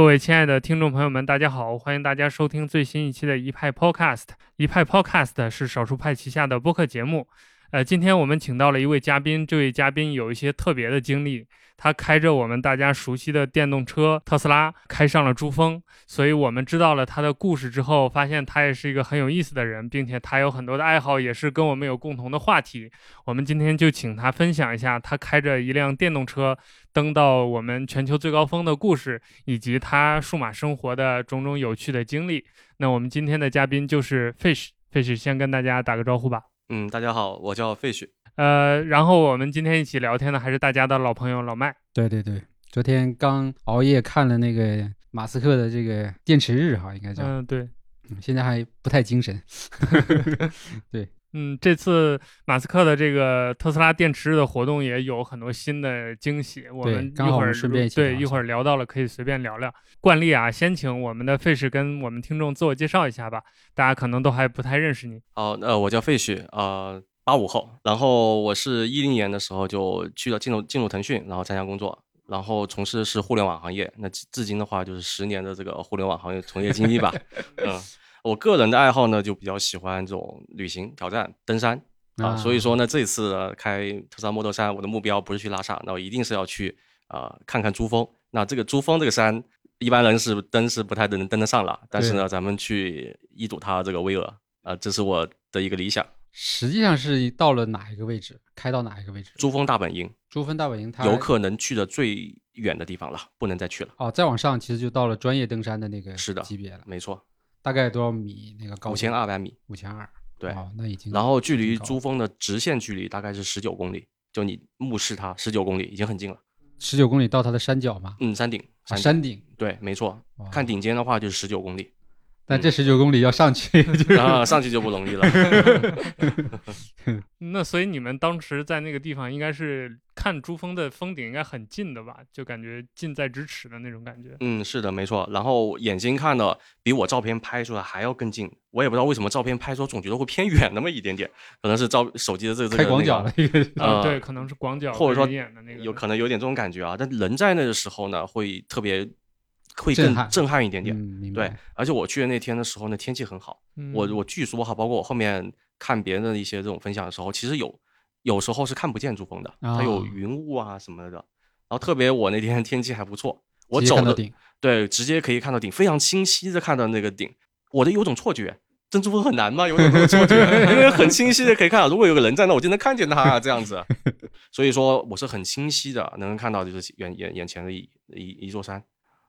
各位亲爱的听众朋友们，大家好！欢迎大家收听最新一期的一派 Podcast。一派 Podcast 是少数派旗下的播客节目。呃，今天我们请到了一位嘉宾，这位嘉宾有一些特别的经历。他开着我们大家熟悉的电动车特斯拉，开上了珠峰。所以我们知道了他的故事之后，发现他也是一个很有意思的人，并且他有很多的爱好，也是跟我们有共同的话题。我们今天就请他分享一下他开着一辆电动车登到我们全球最高峰的故事，以及他数码生活的种种有趣的经历。那我们今天的嘉宾就是 Fish，Fish 先跟大家打个招呼吧。嗯，大家好，我叫 Fish。呃，然后我们今天一起聊天的还是大家的老朋友老麦。对对对，昨天刚熬夜看了那个马斯克的这个电池日哈，应该叫。嗯，对。现在还不太精神。对。嗯，这次马斯克的这个特斯拉电池日的活动也有很多新的惊喜。我们一会儿顺便对一会儿聊到了，可以随便聊聊。惯例啊，先请我们的费氏跟我们听众自我介绍一下吧。大家可能都还不太认识你。哦，那我叫费氏啊，八五后。然后我是一零年的时候就去了进入进入腾讯，然后参加工作，然后从事的是互联网行业。那至今的话，就是十年的这个互联网行业从业经历吧。嗯。我个人的爱好呢，就比较喜欢这种旅行、挑战、登山啊，所以说呢，这次开特斯拉 Model 3，我的目标不是去拉萨，那我一定是要去啊看看珠峰。那这个珠峰这个山，一般人是登是不太能登得上了，但是呢，咱们去一睹它这个巍峨啊，这是我的一个理想。实际上是到了哪一个位置？开到哪一个位置？珠峰大本营。珠峰大本营，它游客能去的最远的地方了，不能再去了。哦，再往上其实就到了专业登山的那个是的级别了，没错。大概多少米？那个高五千二百米，五千二。对，那已经。然后距离珠峰的直线距离大概是十九公里，就你目视它十九公里，已经很近了。十九公里到它的山脚吗？嗯，山顶。山顶。对，没错。看顶尖的话就是十九公里。但这十九公里要上去，啊，上去就不容易了。那所以你们当时在那个地方，应该是看珠峰的峰顶，应该很近的吧？就感觉近在咫尺的那种感觉。嗯，是的，没错。然后眼睛看的比我照片拍出来还要更近。我也不知道为什么照片拍出来总觉得会偏远那么一点点，可能是照手机的这个这个开广角的一个啊，对，可能是广角或者说那个，有可能有点这种感觉啊。但人在那个时候呢，会特别。会更震撼一点点，对，而且我去的那天的时候呢，天气很好。我我据说哈，包括我后面看别人的一些这种分享的时候，其实有有时候是看不见珠峰的，它有云雾啊什么的。然后特别我那天 天气还不错，我走的对，直接可以看到顶，非常清晰的看到那个顶。我的有种错觉，珍珠峰很难吗？有种错觉，因为很清晰的可以看到，如果有个人在那，我就能看见他这样子。所以说我是很清晰的能看到，就是眼眼眼前的一一一座山。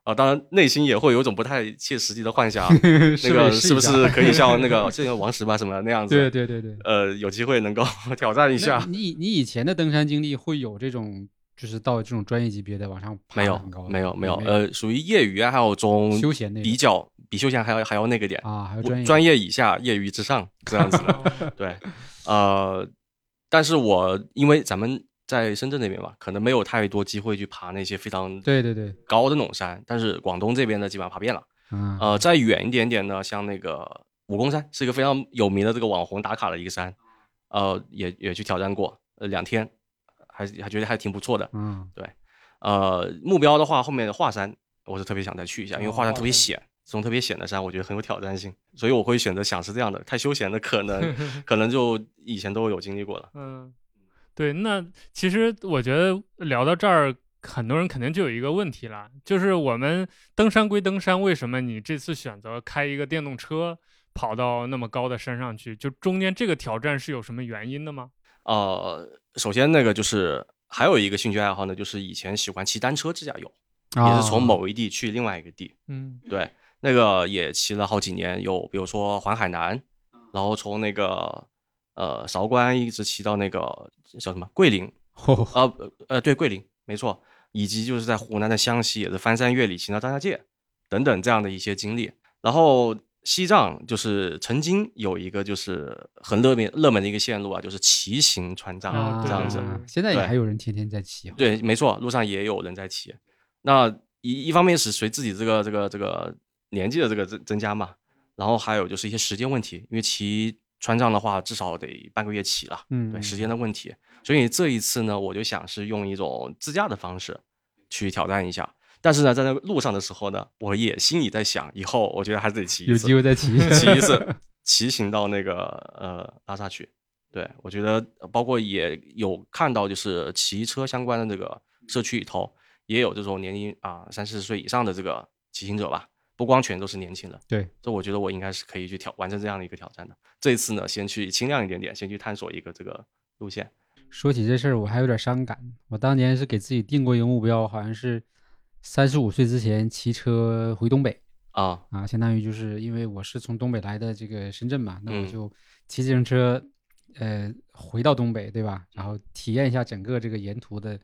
啊，当然内心也会有一种不太切实际的幻想，那个是不是 可以像那个这个王石吧什么那样子？对对对对，呃，有机会能够 挑战一下。你你以前的登山经历会有这种，就是到这种专业级别的往上爬没有没有没有，呃，属于业余爱好中休闲比较比休闲还要还要那个点啊，还有专业专业以下，业余之上这样子的。对，呃，但是我因为咱们。在深圳那边吧，可能没有太多机会去爬那些非常对对对高的那种山，但是广东这边呢，基本上爬遍了。嗯，呃，再远一点点呢，像那个武功山，是一个非常有名的这个网红打卡的一个山，呃，也也去挑战过，呃，两天，还还觉得还挺不错的。嗯，对，呃，目标的话，后面的华山，我是特别想再去一下，因为华山特别险，这种特别险的山，我觉得很有挑战性，所以我会选择想是这样的，太休闲的可能 可能就以前都有经历过了。嗯。对，那其实我觉得聊到这儿，很多人肯定就有一个问题了，就是我们登山归登山，为什么你这次选择开一个电动车跑到那么高的山上去？就中间这个挑战是有什么原因的吗？呃，首先那个就是还有一个兴趣爱好呢，就是以前喜欢骑单车自驾游，也是从某一地去另外一个地。嗯，对，那个也骑了好几年，有比如说环海南，然后从那个。呃，韶关一直骑到那个叫什么 桂林，啊呃对桂林没错，以及就是在湖南的湘西也是翻山越岭骑到张家界等等这样的一些经历。然后西藏就是曾经有一个就是很热门热门的一个线路啊，就是骑行川藏这样子。现在也还有人天天在骑。对，没错，路上也有人在骑。那一一方面是随自己这个这个这个年纪的这个增增加嘛，然后还有就是一些时间问题，因为骑。川藏的话，至少得半个月起了，嗯，对时间的问题，所以这一次呢，我就想是用一种自驾的方式去挑战一下。但是呢，在那路上的时候呢，我也心里在想，以后我觉得还是得骑一次，有机会再骑骑一次，骑行到那个呃拉萨去。对我觉得，包括也有看到，就是骑车相关的这个社区里头，也有这种年龄啊三四十岁以上的这个骑行者吧，不光全都是年轻人。对，这我觉得我应该是可以去挑完成这样的一个挑战的。这一次呢，先去轻量一点点，先去探索一个这个路线。说起这事儿，我还有点伤感。我当年是给自己定过一个目标，好像是三十五岁之前骑车回东北啊啊，相当于就是因为我是从东北来的这个深圳嘛，那我就骑自行车，呃，回到东北，对吧？然后体验一下整个这个沿途的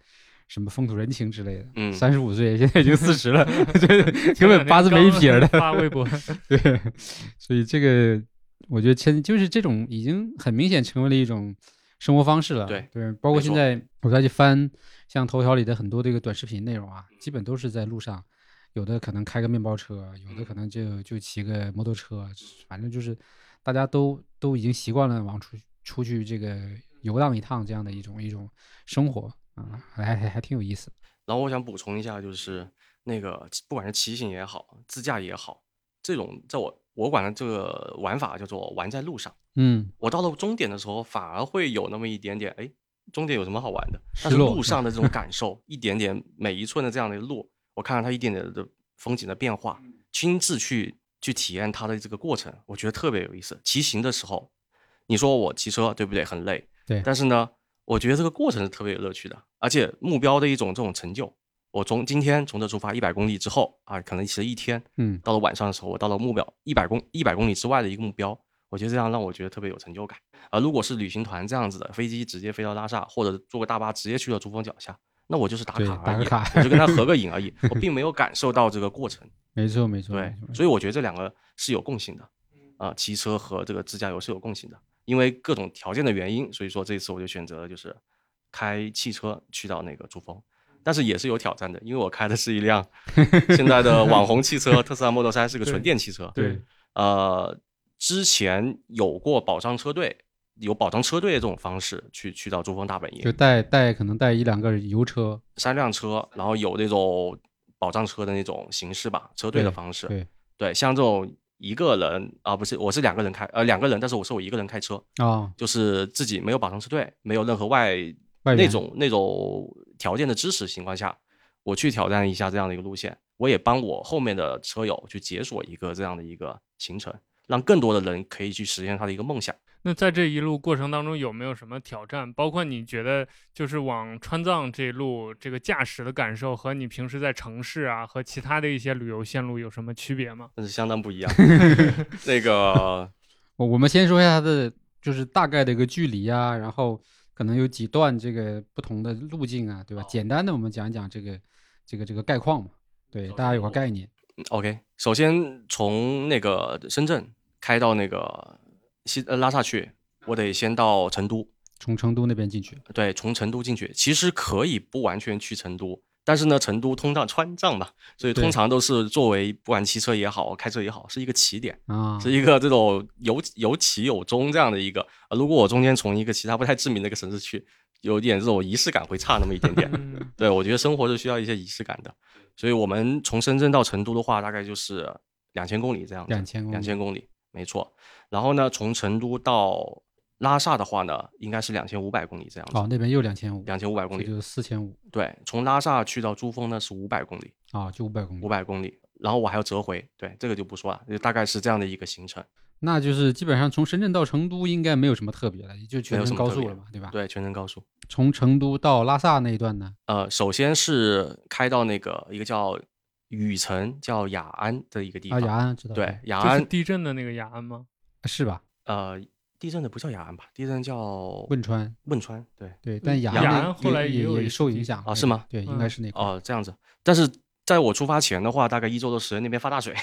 什么风土人情之类的。嗯，三十五岁，现在已经四十了，对根本八字没一撇的。发微博，对，所以这个我觉得现就是这种已经很明显成为了一种。生活方式了，对对，包括现在我再去翻像头条里的很多这个短视频内容啊，基本都是在路上，有的可能开个面包车，有的可能就就骑个摩托车，反正就是大家都都已经习惯了往出出去这个游荡一趟这样的一种一种生活啊，还还还挺有意思。然后我想补充一下，就是那个不管是骑行也好，自驾也好，这种在我。我管的这个玩法叫做玩在路上。嗯，我到了终点的时候，反而会有那么一点点，哎，终点有什么好玩的？但是路上的这种感受，一点点每一寸的这样的路，我看到它一点点的风景的变化，亲自去去体验它的这个过程，我觉得特别有意思。骑行的时候，你说我骑车对不对？很累，对。但是呢，我觉得这个过程是特别有乐趣的，而且目标的一种这种成就。我从今天从这出发一百公里之后啊，可能骑了一天，嗯，到了晚上的时候，我到了目标一百公一百公里之外的一个目标，我觉得这样让我觉得特别有成就感。而如果是旅行团这样子的，飞机直接飞到拉萨，或者坐个大巴直接去到珠峰脚下，那我就是打卡而已，我就跟他合个影而已，我并没有感受到这个过程。没错，没错，对，所以我觉得这两个是有共性的，啊，骑车和这个自驾游是有共性的，因为各种条件的原因，所以说这次我就选择了就是开汽车去到那个珠峰。但是也是有挑战的，因为我开的是一辆 现在的网红汽车，特斯拉 Model 3是个纯电汽车。对，呃，之前有过保障车队，有保障车队的这种方式去去到珠峰大本营，就带带可能带一两个油车，三辆车，然后有那种保障车的那种形式吧，车队的方式。对对，像这种一个人啊，不是，我是两个人开，呃，两个人，但是我是我一个人开车啊，就是自己没有保障车队，没有任何外那种那种。条件的支持情况下，我去挑战一下这样的一个路线，我也帮我后面的车友去解锁一个这样的一个行程，让更多的人可以去实现他的一个梦想。那在这一路过程当中有没有什么挑战？包括你觉得就是往川藏这一路这个驾驶的感受和你平时在城市啊和其他的一些旅游线路有什么区别吗？那是相当不一样。那个，我我们先说一下它的就是大概的一个距离啊，然后。可能有几段这个不同的路径啊，对吧？简单的我们讲一讲这个这个这个概况嘛，对，大家有个概念。OK，首先从那个深圳开到那个西呃拉萨去，我得先到成都，从成都那边进去。对，从成都进去，其实可以不完全去成都。但是呢，成都通到川藏嘛，所以通常都是作为不管骑车也好，开车也好，是一个起点啊，是一个这种有有起有终这样的一个。如果我中间从一个其他不太知名的一个城市去，有点这种仪式感会差那么一点点。对，我觉得生活是需要一些仪式感的。所以我们从深圳到成都的话，大概就是两千公里这样子。两千公里，两千公里，没错。然后呢，从成都到拉萨的话呢，应该是两千五百公里这样子。哦，那边又两千五，两千五百公里，就是四千五。对，从拉萨去到珠峰呢是五百公里。啊，就五百公里。五百公里，然后我还要折回，对，这个就不说了，就大概是这样的一个行程。那就是基本上从深圳到成都应该没有什么特别的，也就全程高速了嘛，对吧？对，全程高速。从成都到拉萨那一段呢？呃，首先是开到那个一个叫雨城，叫雅安的一个地方。啊，雅安知道。对，雅安地震的那个雅安吗？是吧？呃。地震的不叫雅安吧？地震叫汶川。汶川，对对，但雅安后来也也受影响啊？是吗？对，应该是那个。哦，这样子。但是在我出发前的话，大概一周的时间，那边发大水，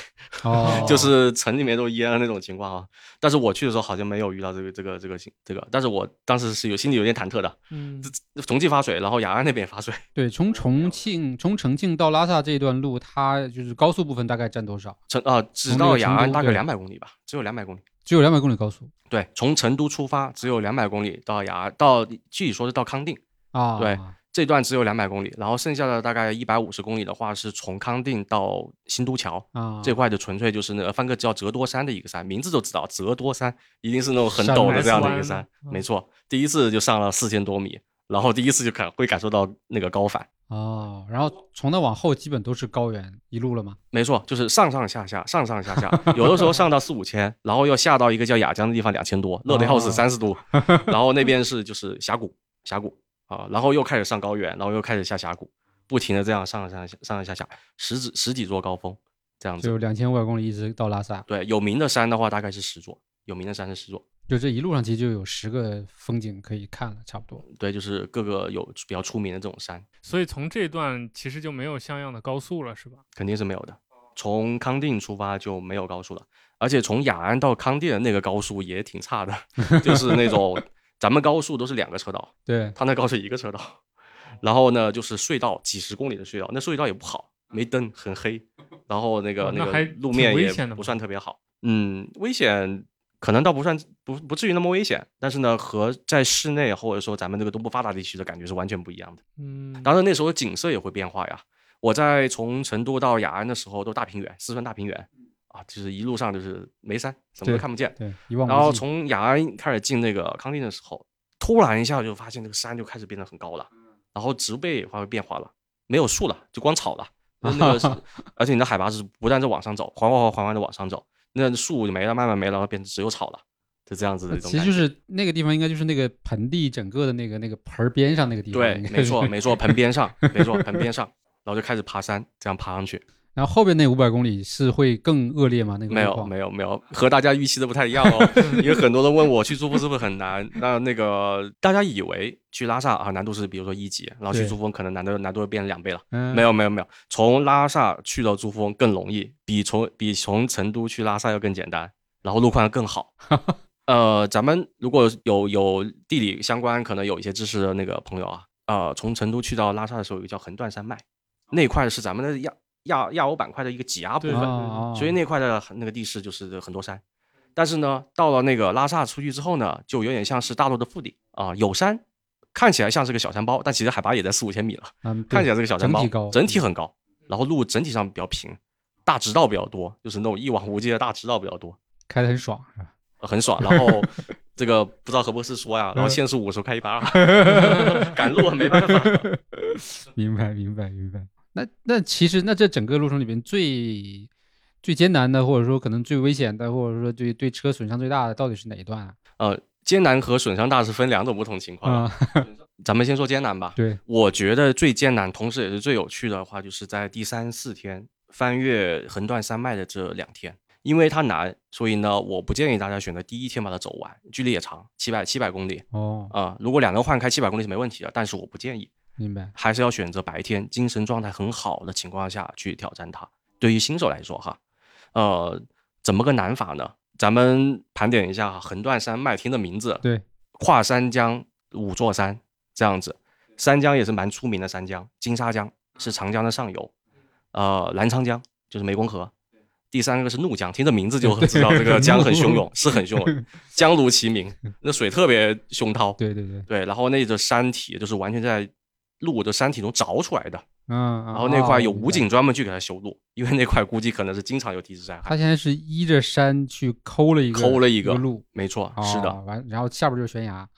哦，就是城里面都淹了那种情况啊。但是我去的时候好像没有遇到这个这个这个这个，但是我当时是有心里有点忐忑的。嗯，重庆发水，然后雅安那边也发水。对，从重庆从重庆到拉萨这段路，它就是高速部分大概占多少？成啊，直到雅安大概两百公里吧，只有两百公里。只有两百公里高速，对，从成都出发只有两百公里到雅，到具体说是到康定。啊，对，这段只有两百公里，然后剩下的大概一百五十公里的话，是从康定到新都桥。啊，这块就纯粹就是那个翻个叫折多山的一个山，名字都知道折多山一定是那种很陡的这样的一个山，没错，第一次就上了四千多米，然后第一次就感会感受到那个高反哦，然后从那往后基本都是高原一路了吗？没错，就是上上下下，上上下下，有的时候上到四五千，然后又下到一个叫雅江的地方两千多，热的要死，三十度，然后那边是就是峡谷，峡谷。啊，然后又开始上高原，然后又开始下峡谷，不停的这样上上下上上下下十几十几座高峰，这样子就两千五百公里一直到拉萨。对，有名的山的话大概是十座，有名的山是十座，就这一路上其实就有十个风景可以看了，差不多。对，就是各个有比较出名的这种山。所以从这段其实就没有像样的高速了，是吧？肯定是没有的。从康定出发就没有高速了，而且从雅安到康定的那个高速也挺差的，就是那种。咱们高速都是两个车道，对他那高速一个车道，然后呢就是隧道，几十公里的隧道，那隧道也不好，没灯，很黑，然后那个那个路面也不算特别好，嗯，危险可能倒不算不不至于那么危险，但是呢和在室内或者说咱们这个东部发达地区的感觉是完全不一样的，嗯，当然那时候景色也会变化呀，我在从成都到雅安的时候都大平原，四川大平原。啊，就是一路上就是没山，什么都看不见。对，然后从雅安开始进那个康定的时候，突然一下就发现这个山就开始变得很高了，然后植被也发生变化了，没有树了，就光草了。那个，而且你的海拔是不断在往上走，缓缓缓缓缓的往上走，那树就没了，慢慢没了，然后变成只有草了，就这样子的一种。其实就是那个地方，应该就是那个盆地整个的那个那个盆边上那个地方。对，没错没错，盆边上，没错盆边 上，然后就开始爬山，这样爬上去。然后后边那五百公里是会更恶劣吗？那个没有没有没有，和大家预期的不太一样哦。因为很多人问我去珠峰是不是很难？那那个大家以为去拉萨啊难度是比如说一级，然后去珠峰可能难度难度变成两倍了。没有没有没有，从拉萨去到珠峰更容易，比从比从成都去拉萨要更简单，然后路况更好。呃，咱们如果有有地理相关可能有一些知识的那个朋友啊，呃，从成都去到拉萨的时候有个叫横断山脉，那块是咱们的亚。亚亚欧板块的一个挤压部分，所以那块的那个地势就是很多山。但是呢，到了那个拉萨出去之后呢，就有点像是大陆的腹地啊，有山，看起来像是个小山包，但其实海拔也在四五千米了。嗯，看起来是个小山包，整体，整体很高。然后路整体上比较平，大直道比较多，就是那种一望无际的大直道比较多，开的很爽是吧？很爽。然后这个不知道何博士说呀，然后限速五十开一百二，赶路没办法。明白，明白，明白。那那其实那这整个路程里边最最艰难的，或者说可能最危险的，或者说对对车损伤最大的，到底是哪一段啊？呃，艰难和损伤大是分两种不同情况。咱们先说艰难吧。对，我觉得最艰难，同时也是最有趣的话，就是在第三四天翻越横断山脉的这两天，因为它难，所以呢，我不建议大家选择第一天把它走完，距离也长，七百七百公里。哦，啊，如果两人换开七百公里是没问题的，但是我不建议。明白，还是要选择白天精神状态很好的情况下去挑战它。对于新手来说，哈，呃，怎么个难法呢？咱们盘点一下横断山脉听的名字，对，跨三江五座山这样子。三江也是蛮出名的三江，金沙江是长江的上游，呃，澜沧江就是湄公河。第三个是怒江，听这名字就 知道这个江很汹涌，是很汹涌，江如其名，那水特别汹涛。对对对对，然后那个山体就是完全在。路的山体中凿出来的，嗯，然后那块有武警专门去给他修路，因为那块估计可能是经常有地质灾害。他现在是依着山去抠了一个抠了一个路，没错，是的。完，然后下边就是悬崖，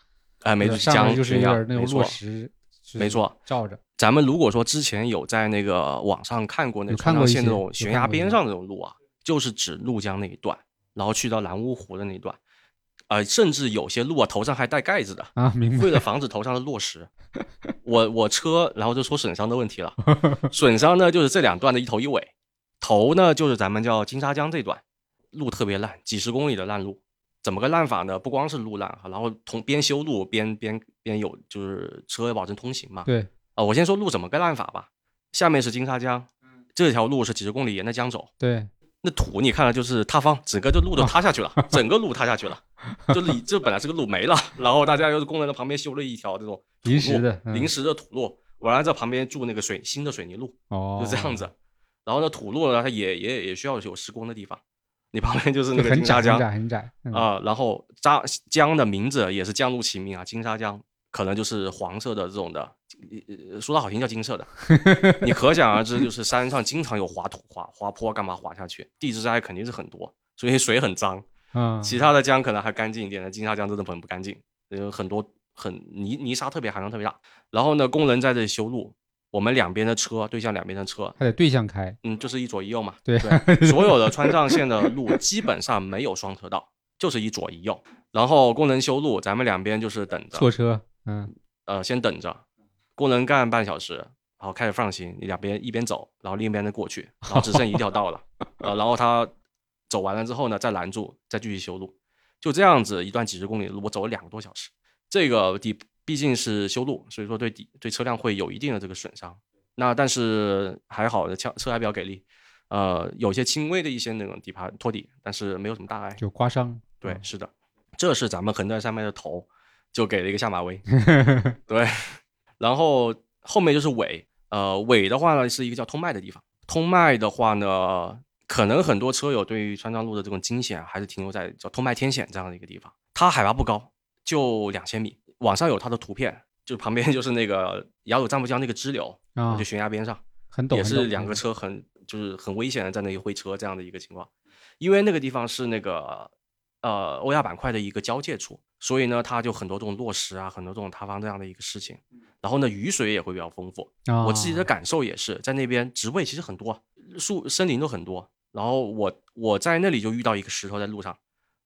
哎，没错，上面就是那种落石，没错，照着。咱们如果说之前有在那个网上看过那川藏线那种悬崖边上那种路啊，就是指怒江那一段，然后去到蓝乌湖的那一段。呃，甚至有些路啊，头上还带盖子的啊，为了防止头上的落石。我我车，然后就说损伤的问题了。损伤呢，就是这两段的一头一尾。头呢，就是咱们叫金沙江这段路特别烂，几十公里的烂路。怎么个烂法呢？不光是路烂，然后同边修路边边边有就是车保证通行嘛。对啊，我先说路怎么个烂法吧。下面是金沙江，这条路是几十公里沿着江走。对。那土你看了就是塌方，整个就路都塌下去了，整个路塌下去了，就是这本来是个路没了，然后大家又是工人在旁边修了一条这种临时的临时的土路，完了在旁边筑那个水新的水泥路，哦，就这样子，然后呢土路呢它也也也需要有施工的地方，你旁边就是那个金沙江，很窄很窄啊，然后扎江的名字也是江路起名啊，金沙江可能就是黄色的这种的，说的好听叫金色的，你可想而知，就是山上经常有滑土、滑滑坡，干嘛滑下去，地质灾害肯定是很多，所以水很脏。嗯，其他的江可能还干净一点的，金沙江真的很不干净，有很多很泥泥沙特别含量特别大。然后呢，工人在这里修路，我们两边的车对向两边的车，还得对向开，嗯，就是一左一右嘛。对，所有的川藏线的路基本上没有双车道，就是一左一右。然后工人修路，咱们两边就是等着错车。嗯，呃，先等着，工人干半小时，然后开始放行，你两边一边走，然后另一边再过去，然后只剩一条道了。呃，然后他。走完了之后呢，再拦住，再继续修路，就这样子一段几十公里的路，我走了两个多小时。这个底毕竟是修路，所以说对底对车辆会有一定的这个损伤。那但是还好的，车车还比较给力，呃，有些轻微的一些那种底盘托底，但是没有什么大碍，就刮伤。对，是的，这是咱们横断山脉的头，就给了一个下马威。对，然后后面就是尾，呃，尾的话呢是一个叫通麦的地方，通麦的话呢。可能很多车友对于川藏路的这种惊险还是停留在叫通麦天险这样的一个地方，它海拔不高，就两千米。网上有它的图片，就旁边就是那个雅鲁藏布江那个支流，就悬崖边上，很陡，也是两个车很就是很危险的在那里会车这样的一个情况。因为那个地方是那个呃欧亚板块的一个交界处，所以呢它就很多这种落石啊，很多这种塌方这样的一个事情。然后呢雨水也会比较丰富，我自己的感受也是在那边植被其实很多，树森林都很多。然后我我在那里就遇到一个石头在路上，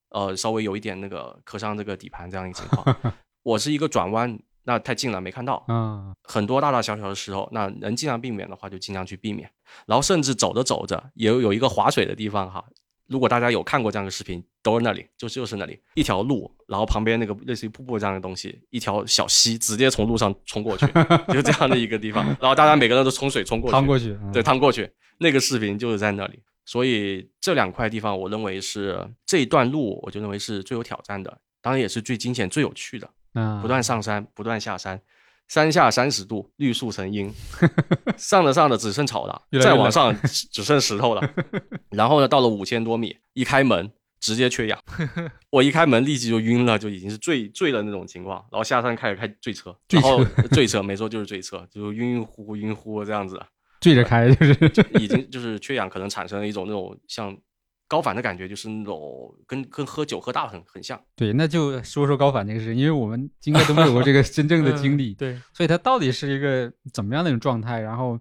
呃，稍微有一点那个磕伤这个底盘这样一个情况。我是一个转弯，那太近了没看到。嗯，很多大大小小的石头，那能尽量避免的话就尽量去避免。然后甚至走着走着也有一个滑水的地方哈。如果大家有看过这样的视频，都是那里，就就是那里一条路，然后旁边那个类似于瀑布这样的东西，一条小溪直接从路上冲过去，就这样的一个地方。然后大家每个人都冲水冲过去，趟过去，对，趟过去。那个视频就是在那里。所以这两块地方，我认为是这一段路，我就认为是最有挑战的，当然也是最惊险、最有趣的。嗯，不断上山，不断下山，山下三十度，绿树成荫，上着上着只剩草了，再往上只剩石头了。然后呢，到了五千多米，一开门直接缺氧，我一开门立即就晕了，就已经是醉醉的那种情况。然后下山开始开醉车，然后醉车，没错，就是醉车，就晕晕乎乎、晕乎这样子。醉着开就是，已经就是缺氧，可能产生了一种那种像高反的感觉，就是那种跟跟喝酒喝大了很很像。对，那就说说高反这个事，因为我们 应该都没有过这个真正的经历。对，所以它到底是一个怎么样的一种状态，然后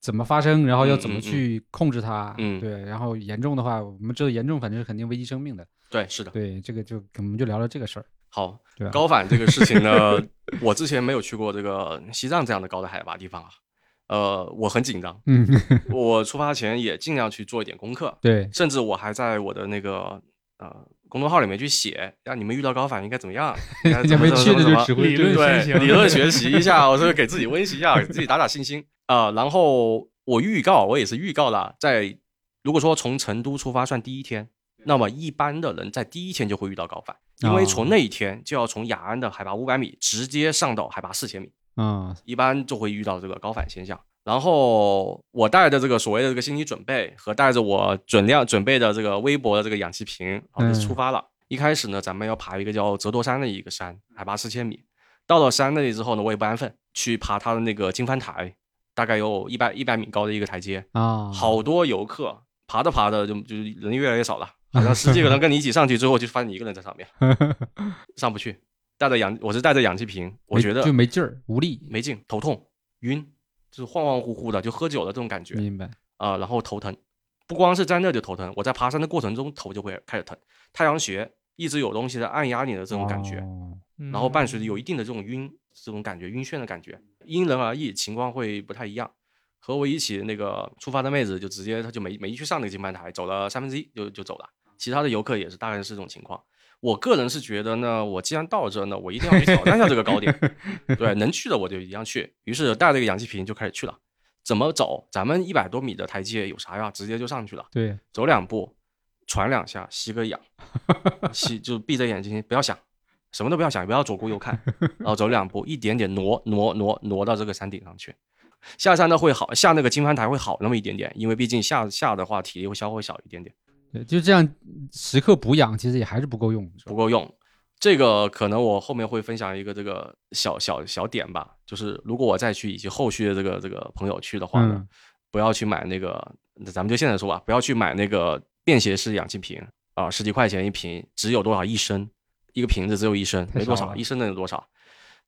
怎么发生，然后要怎么去控制它？嗯，对。然后严重的话，我们知道严重反正是肯定危及生命的。对，是的。对，这个就我们就聊聊这个事儿。好，高反这个事情呢，我之前没有去过这个西藏这样的高的海拔地方啊。呃，我很紧张，嗯，我出发前也尽量去做一点功课，对，甚至我还在我的那个呃公众号里面去写，让你们遇到高反应该怎么样，你们去的就指挥理论理论学 习一下，我说给自己温习一下，给自己打打信心啊。然后我预告，我也是预告了，在如果说从成都出发算第一天，那么一般的人在第一天就会遇到高反，因为从那一天就要从雅安的海拔五百米直接上到海拔四千米。嗯，一般就会遇到这个高反现象。然后我带着这个所谓的这个心理准备和带着我准量准备的这个微薄的这个氧气瓶，就出发了。一开始呢，咱们要爬一个叫折多山的一个山，海拔四千米。到了山那里之后呢，我也不安分，去爬它的那个经幡台，大概有一百一百米高的一个台阶啊。好多游客爬着爬着就就人越来越少了，好像十几个人跟你一起上去，之后就发现你一个人在上面，上不去。带着氧，我是带着氧气瓶，我觉得就没劲儿，无力，没劲，头痛，晕，就是恍恍惚惚的，就喝酒的这种感觉。明白啊，然后头疼，不光是在那就头疼，我在爬山的过程中头就会开始疼，太阳穴一直有东西在按压你的这种感觉，然后伴随着有一定的这种晕，这种感觉，晕眩的感觉，因人而异，情况会不太一样。和我一起那个出发的妹子就直接她就没没去上那个金牌台，走了三分之一就就走了，其他的游客也是大概是这种情况。我个人是觉得呢，我既然到这呢，我一定要去挑战一下这个高点。对，能去的我就一定要去。于是带了个氧气瓶就开始去了。怎么走？咱们一百多米的台阶有啥呀？直接就上去了。对，走两步，喘两下，吸个氧，吸就闭着眼睛，不要想，什么都不要想，不要左顾右看，然后走两步，一点点挪挪挪挪到这个山顶上去。下山呢会好，下那个金帆台会好那么一点点，因为毕竟下下的话体力会消耗小一点点。对，就这样时刻补氧，其实也还是不够用，不够用。这个可能我后面会分享一个这个小小小点吧，就是如果我再去以及后续的这个这个朋友去的话呢，不要去买那个，咱们就现在说吧，不要去买那个便携式氧气瓶啊，十几块钱一瓶，只有多少一升，一个瓶子只有一升，没多少，一升能有多少？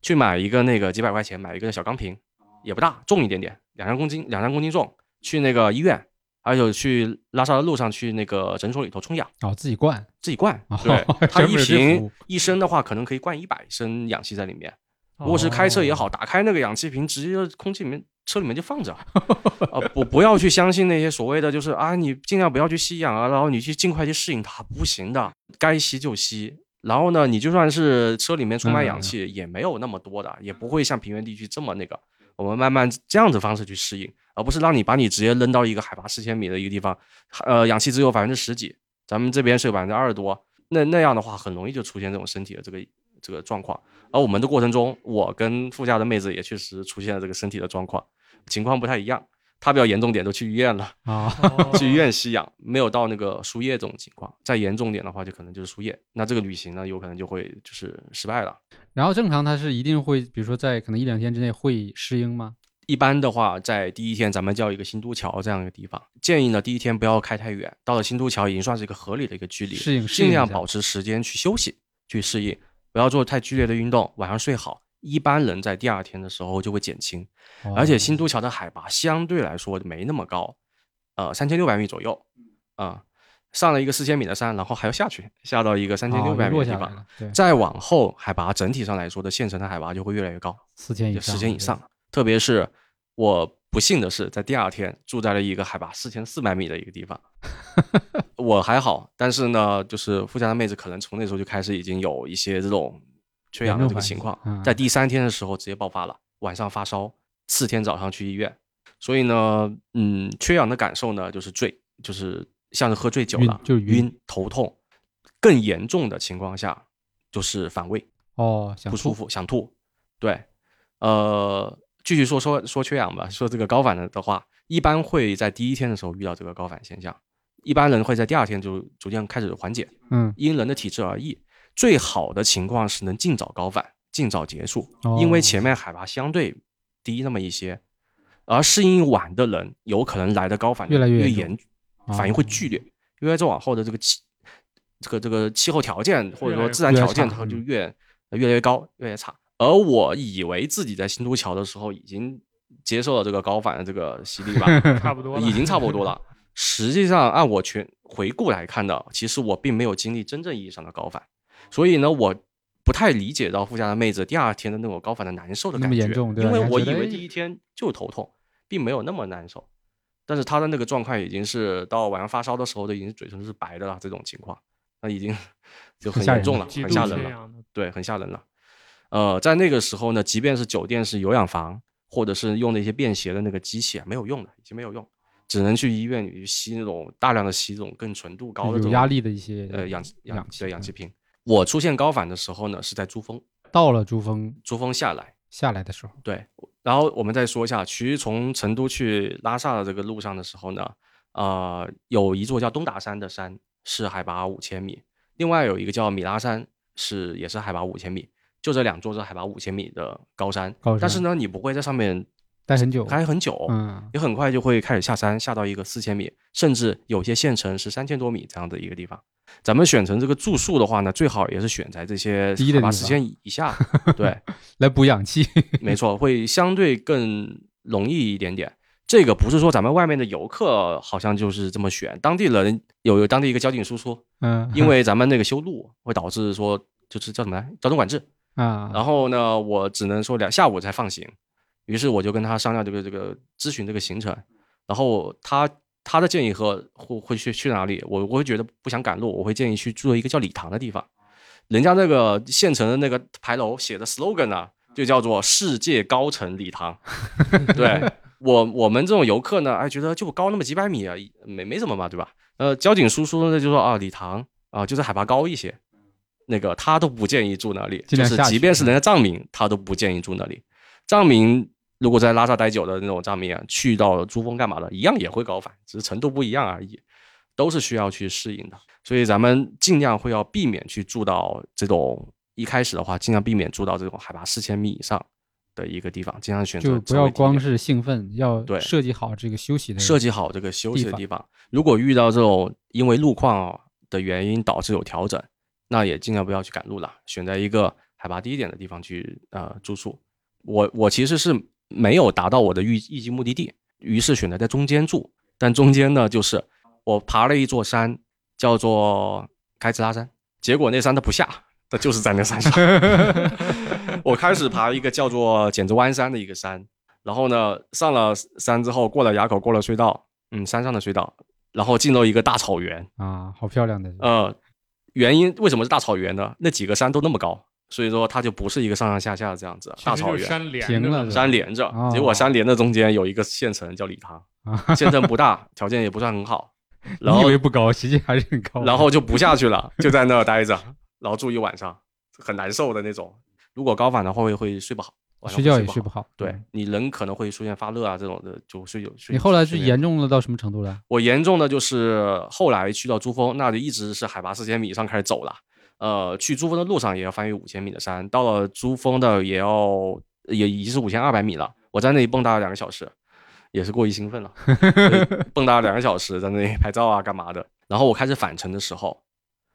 去买一个那个几百块钱买一个小钢瓶，也不大，重一点点，两三公斤，两三公斤重，去那个医院。还有去拉萨的路上，去那个诊所里头充氧哦，自己灌，自己灌。对，它一瓶一升的话，可能可以灌一百升氧气在里面。如果是开车也好，打开那个氧气瓶，直接空气里面车里面就放着。啊，不，不要去相信那些所谓的，就是啊，你尽量不要去吸氧啊，然后你去尽快去适应它，不行的，该吸就吸。然后呢，你就算是车里面充满氧气，也没有那么多的，也不会像平原地区这么那个。我们慢慢这样子方式去适应。而不是让你把你直接扔到一个海拔四千米的一个地方，呃，氧气只有百分之十几，咱们这边是有百分之二十多，那那样的话很容易就出现这种身体的这个这个状况。而我们的过程中，我跟副驾的妹子也确实出现了这个身体的状况，情况不太一样。她比较严重点，都去医院了啊，去医院吸氧，没有到那个输液这种情况。再严重点的话，就可能就是输液，那这个旅行呢，有可能就会就是失败了。然后正常它是一定会，比如说在可能一两天之内会适应吗？一般的话，在第一天咱们叫一个新都桥这样一个地方，建议呢第一天不要开太远，到了新都桥已经算是一个合理的一个距离，适应，尽量保持时间去休息，去适应，不要做太剧烈的运动，晚上睡好，一般人在第二天的时候就会减轻，而且新都桥的海拔相对来说没那么高，呃，三千六百米左右，啊，上了一个四千米的山，然后还要下去，下到一个三千六百米的地方，再往后海拔整体上来说的县城的海拔就会越来越高，四千以四千以上，特别是。我不幸的是，在第二天住在了一个海拔四千四百米的一个地方，我还好，但是呢，就是富家的妹子可能从那时候就开始已经有一些这种缺氧的这个情况，在第三天的时候直接爆发了，晚上发烧，四天早上去医院，所以呢，嗯，缺氧的感受呢就是醉，就是像是喝醉酒了，就晕、头痛，更严重的情况下就是反胃哦，不舒服，想吐，对，呃。继续说说说缺氧吧。说这个高反的的话，一般会在第一天的时候遇到这个高反现象，一般人会在第二天就逐渐开始缓解。嗯，因人的体质而异。最好的情况是能尽早高反，尽早结束，因为前面海拔相对低那么一些，而适应晚的人有可能来的高反越来越严，反应会剧烈，因为再往后的这个气，这个这个气候条件或者说自然条件它就越越来越高，越来越差。而我以为自己在新都桥的时候已经接受了这个高反的这个洗礼吧，差不多，已经差不多了。实际上，按我全回顾来看的，其实我并没有经历真正意义上的高反，所以呢，我不太理解到富家的妹子第二天的那种高反的难受的感觉，严重，因为我以为第一天就头痛，并没有那么难受，但是他的那个状况已经是到晚上发烧的时候都已经嘴唇是白的了，这种情况，那已经 就很严重了，很吓人了，对，很吓人了。呃，在那个时候呢，即便是酒店是有氧房，或者是用的一些便携的那个机器啊，没有用的，已经没有用，只能去医院里去吸那种大量的吸这种更纯度高的有压力的一些呃氧氧气的氧气瓶。我出现高反的时候呢，是在珠峰，到了珠峰，珠峰下来下来的时候，对。然后我们再说一下，其实从成都去拉萨的这个路上的时候呢，呃，有一座叫东达山的山是海拔五千米，另外有一个叫米拉山是也是海拔五千米。就这两座这海拔五千米的高山，但是呢，你不会在上面待很久，待很久，嗯，你很快就会开始下山，下到一个四千米，甚至有些县城是三千多米这样的一个地方。咱们选择这个住宿的话呢，最好也是选在这些海拔四千以下，对，来补氧气，没错，会相对更容易一点点。这个不是说咱们外面的游客好像就是这么选，当地人有有当地一个交警叔叔，嗯，因为咱们那个修路会导致说就是叫什么来交通管制。啊，然后呢，我只能说两下午才放行，于是我就跟他商量这个这个咨询这个行程，然后他他的建议和会会去去哪里，我我会觉得不想赶路，我会建议去住一个叫礼堂的地方，人家那个县城的那个牌楼写的 slogan 呢，就叫做世界高层礼堂，对 我我们这种游客呢，哎觉得就高那么几百米啊，没没什么嘛，对吧？呃，交警叔叔呢就说啊礼堂啊就是海拔高一些。那个他都不建议住那里，就是即便是人家藏民，他都不建议住那里。藏民如果在拉萨待久的那种藏民啊，去到珠峰干嘛的，一样也会高反，只是程度不一样而已，都是需要去适应的。所以咱们尽量会要避免去住到这种一开始的话，尽量避免住到这种海拔四千米以上的一个地方，尽量选择就不要光是兴奋，要对设计好这个休息的设计好这个休息的地方。如果遇到这种因为路况的原因导致有调整，那也尽量不要去赶路了，选择一个海拔低一点的地方去呃住宿。我我其实是没有达到我的预预计目的地，于是选择在中间住。但中间呢，就是我爬了一座山，叫做开兹拉山。结果那山它不下，它就是在那山上。我开始爬一个叫做剪子湾山的一个山，然后呢，上了山之后，过了垭口，过了隧道，嗯，山上的隧道，然后进入一个大草原啊，好漂亮的。呃，原因为什么是大草原呢？那几个山都那么高。所以说它就不是一个上上下下的这样子，大草原，山连着，山连着，结果山连着中间有一个县城叫理塘，县城不大，条件也不算很好，然后以为不高，实际还是很高，然后就不下去了，就在那儿待着，然后住一晚上，很难受的那种。如果高反的话会会睡不好，睡觉也睡不好，对你人可能会出现发热啊这种的，就睡有睡。你后来是严重了到什么程度了？我严重的就是后来去到珠峰，那就一直是海拔四千米以上开始走了。呃，去珠峰的路上也要翻越五千米的山，到了珠峰的也要也已经是五千二百米了。我在那里蹦跶了两个小时，也是过于兴奋了，蹦跶了两个小时，在那里拍照啊干嘛的。然后我开始返程的时候，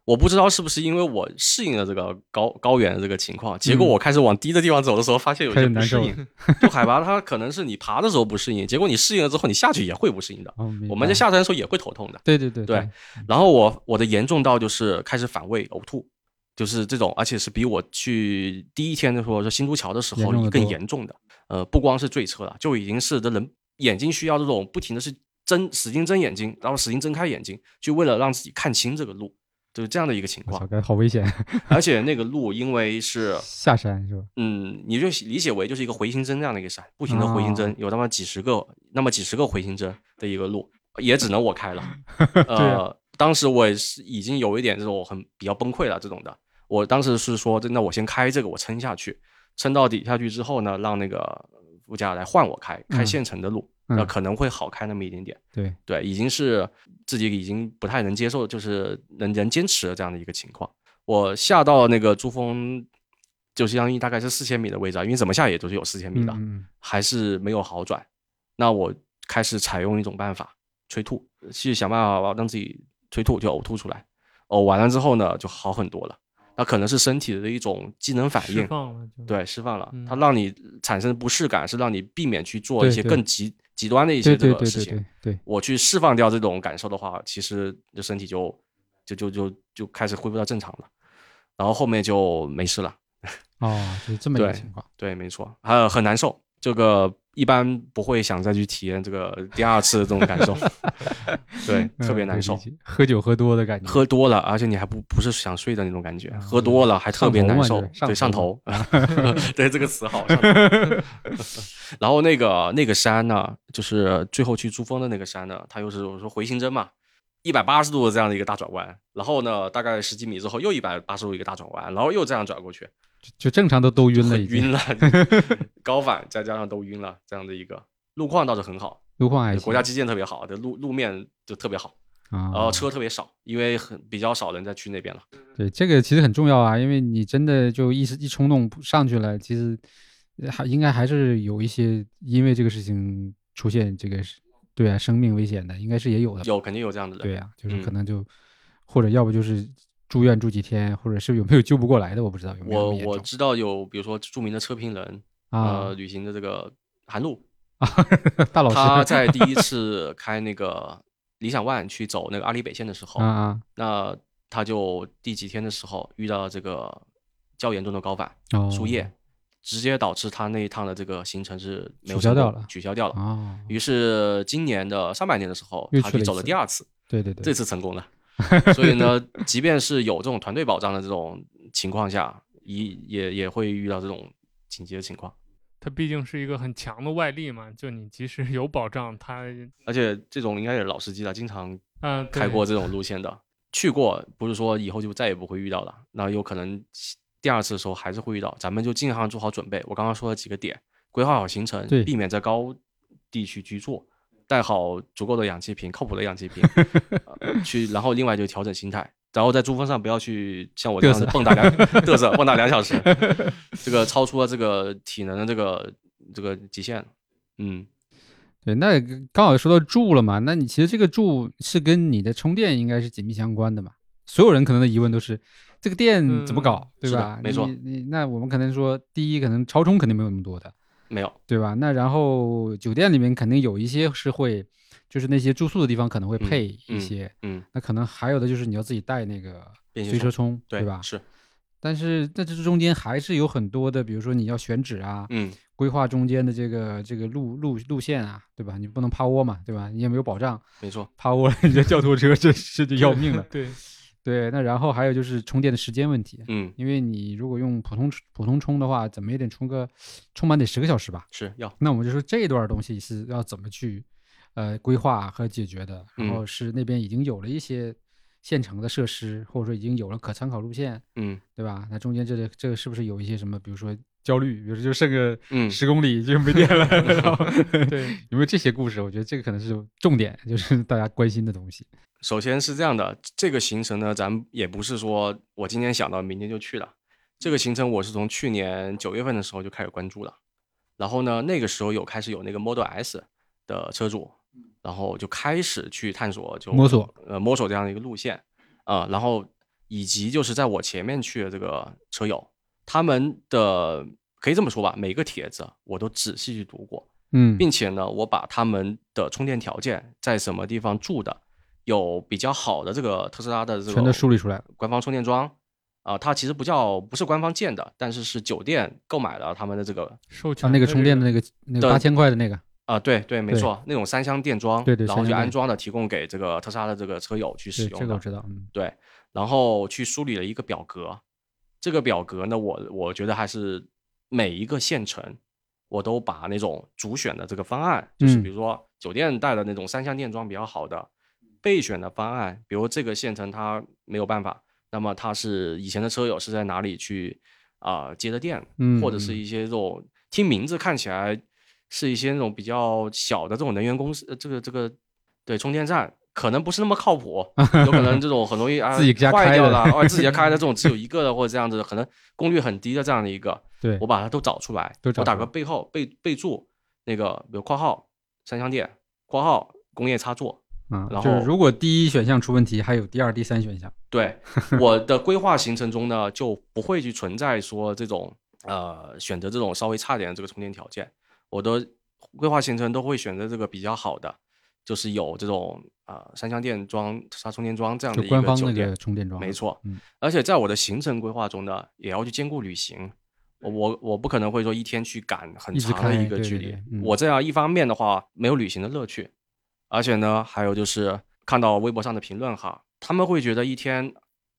我不知道是不是因为我适应了这个高高原的这个情况，结果我开始往低的地方走的时候，发现有些不适应。就海拔它可能是你爬的时候不适应，结果你适应了之后，你下去也会不适应的。我们在下山的时候也会头痛的。对对对对。然后我我的严重到就是开始反胃呕吐。就是这种，而且是比我去第一天的时候，说新都桥的时候更严重的。呃，不光是坠车了，就已经是的人眼睛需要这种不停的是睁使劲睁眼睛，然后使劲睁开眼睛，就为了让自己看清这个路，就是这样的一个情况。好危险！而且那个路因为是下山是吧？嗯，你就理解为就是一个回形针这样的一个山，不停的回形针，有那么几十个，那么几十个回形针的一个路，也只能我开了。呃，当时我也是已经有一点这种很比较崩溃了这种的。我当时是说，真的我先开这个，我撑下去，撑到底下去之后呢，让那个副驾来换我开，开县城的路，那可能会好开那么一点点。对对，已经是自己已经不太能接受，就是能能坚持的这样的一个情况。我下到那个珠峰，就是相当于大概是四千米的位置啊，因为怎么下也都是有四千米的，还是没有好转。那我开始采用一种办法，催吐，去想办法让自己催吐，就呕吐出来。呕完了之后呢，就好很多了。它可能是身体的一种机能反应，对，释放了，它让你产生不适感，是让你避免去做一些更极极端的一些这个事情。对，我去释放掉这种感受的话，其实就身体就就就就就开始恢复到正常了，然后后面就没事了。哦，就是这么一个情况。对，没错，还有很难受，这个。一般不会想再去体验这个 第二次的这种感受，对，特别难受。喝酒喝多的感觉，喝多了，而且你还不不是想睡的那种感觉，喝多了还特别难受，对，上头。对，这个词好。然后那个那个山呢，就是最后去珠峰的那个山呢，它又是我说回形针嘛，一百八十度的这样的一个大转弯，然后呢，大概十几米之后又一百八十度一个大转弯，然后又这样转过去。就正常都都晕了，晕了，高反再加上都晕了，这样的一个路况倒是很好，路况还国家基建特别好，的路路面就特别好，然后车特别少，因为很比较少人再去那边了。对，这个其实很重要啊，因为你真的就一时一冲动上去了，其实还应该还是有一些因为这个事情出现这个对啊生命危险的，应该是也有的，有肯定有这样的人，对呀，就是可能就或者要不就是。住院住几天，或者是有没有救不过来的，我不知道。有没有我我知道有，比如说著名的车评人啊，旅行的这个韩露啊，大老师，他 在第一次开那个理想 ONE 去走那个阿里北线的时候，啊，那他就第几天的时候遇到这个较严重的高反输液，直接导致他那一趟的这个行程是取消掉了，取消掉了啊。于是今年的上半年的时候，他去走了第二次，对对对，这次成功了。所以呢，即便是有这种团队保障的这种情况下，也也也会遇到这种紧急的情况。它毕竟是一个很强的外力嘛，就你即使有保障，它而且这种应该也是老司机了，经常嗯开过这种路线的，去过不是说以后就再也不会遇到了，那有可能第二次的时候还是会遇到，咱们就尽量做好准备。我刚刚说了几个点，规划好行程，避免在高地区居住。带好足够的氧气瓶，靠谱的氧气瓶，去，然后另外就调整心态，然后在珠峰上不要去像我这样子蹦跶两 嘚瑟蹦跶两小时，这个超出了这个体能的这个这个极限。嗯，对，那刚好说到住了嘛，那你其实这个住是跟你的充电应该是紧密相关的嘛。所有人可能的疑问都是这个电怎么搞，对吧？没错。你那我们可能说，第一可能超充肯定没有那么多的，没有，对吧？那然后酒店里面肯定有一些是会。就是那些住宿的地方可能会配一些，嗯，那可能还有的就是你要自己带那个随车充，对吧？是，但是在这中间还是有很多的，比如说你要选址啊，嗯，规划中间的这个这个路路路线啊，对吧？你不能趴窝嘛，对吧？你也没有保障，没错，趴窝你这叫拖车这这就要命了，对对。那然后还有就是充电的时间问题，嗯，因为你如果用普通普通充的话，怎么也得充个充满得十个小时吧？是要。那我们就说这段东西是要怎么去？呃，规划和解决的，然后是那边已经有了一些现成的设施，或者说已经有了可参考路线，嗯，对吧？那中间这个这个是不是有一些什么，比如说焦虑，比如说就剩个嗯十公里就没电了，对，有没有这些故事？我觉得这个可能是重点，就是大家关心的东西。首先是这样的，这个行程呢，咱也不是说我今天想到明天就去了，这个行程我是从去年九月份的时候就开始关注了，然后呢，那个时候有开始有那个 Model S 的车主。然后就开始去探索，就摸索，呃，摸索这样的一个路线啊。然后以及就是在我前面去的这个车友，他们的可以这么说吧，每个帖子我都仔细去读过，嗯，并且呢，我把他们的充电条件，在什么地方住的，有比较好的这个特斯拉的这个全都梳理出来官方充电桩啊，它其实不叫不是官方建的，但是是酒店购买了他们的这个授权那个充电的那个那个八千块的那个。啊，对对，没错，那种三箱电装，对对，然后去安装的，提供给这个特斯拉的这个车友去使用的。这个我知道，嗯，对，然后去梳理了一个表格，这个表格呢，我我觉得还是每一个县城，我都把那种主选的这个方案，就是比如说酒店带的那种三项电装比较好的备选的方案，比如这个县城它没有办法，那么它是以前的车友是在哪里去啊接的电，或者是一些这种听名字看起来。是一些那种比较小的这种能源公司，这个这个对充电站可能不是那么靠谱，有可能这种很容易啊自己家坏掉了，或者自己家开的 这种只有一个的或者这样子，可能功率很低的这样的一个，对我把它都找出来，我打个背后备备注，那个比如括号三相电，括号工业插座，嗯，然后如果第一选项出问题，还有第二、第三选项。对，我的规划行程中呢，就不会去存在说这种呃选择这种稍微差点的这个充电条件。我的规划行程都会选择这个比较好的，就是有这种啊三相电装、插充电桩这样的一个酒店充电桩，没错。而且在我的行程规划中呢，也要去兼顾旅行。我我我不可能会说一天去赶很长的一个距离。我这样一方面的话没有旅行的乐趣，而且呢，还有就是看到微博上的评论哈，他们会觉得一天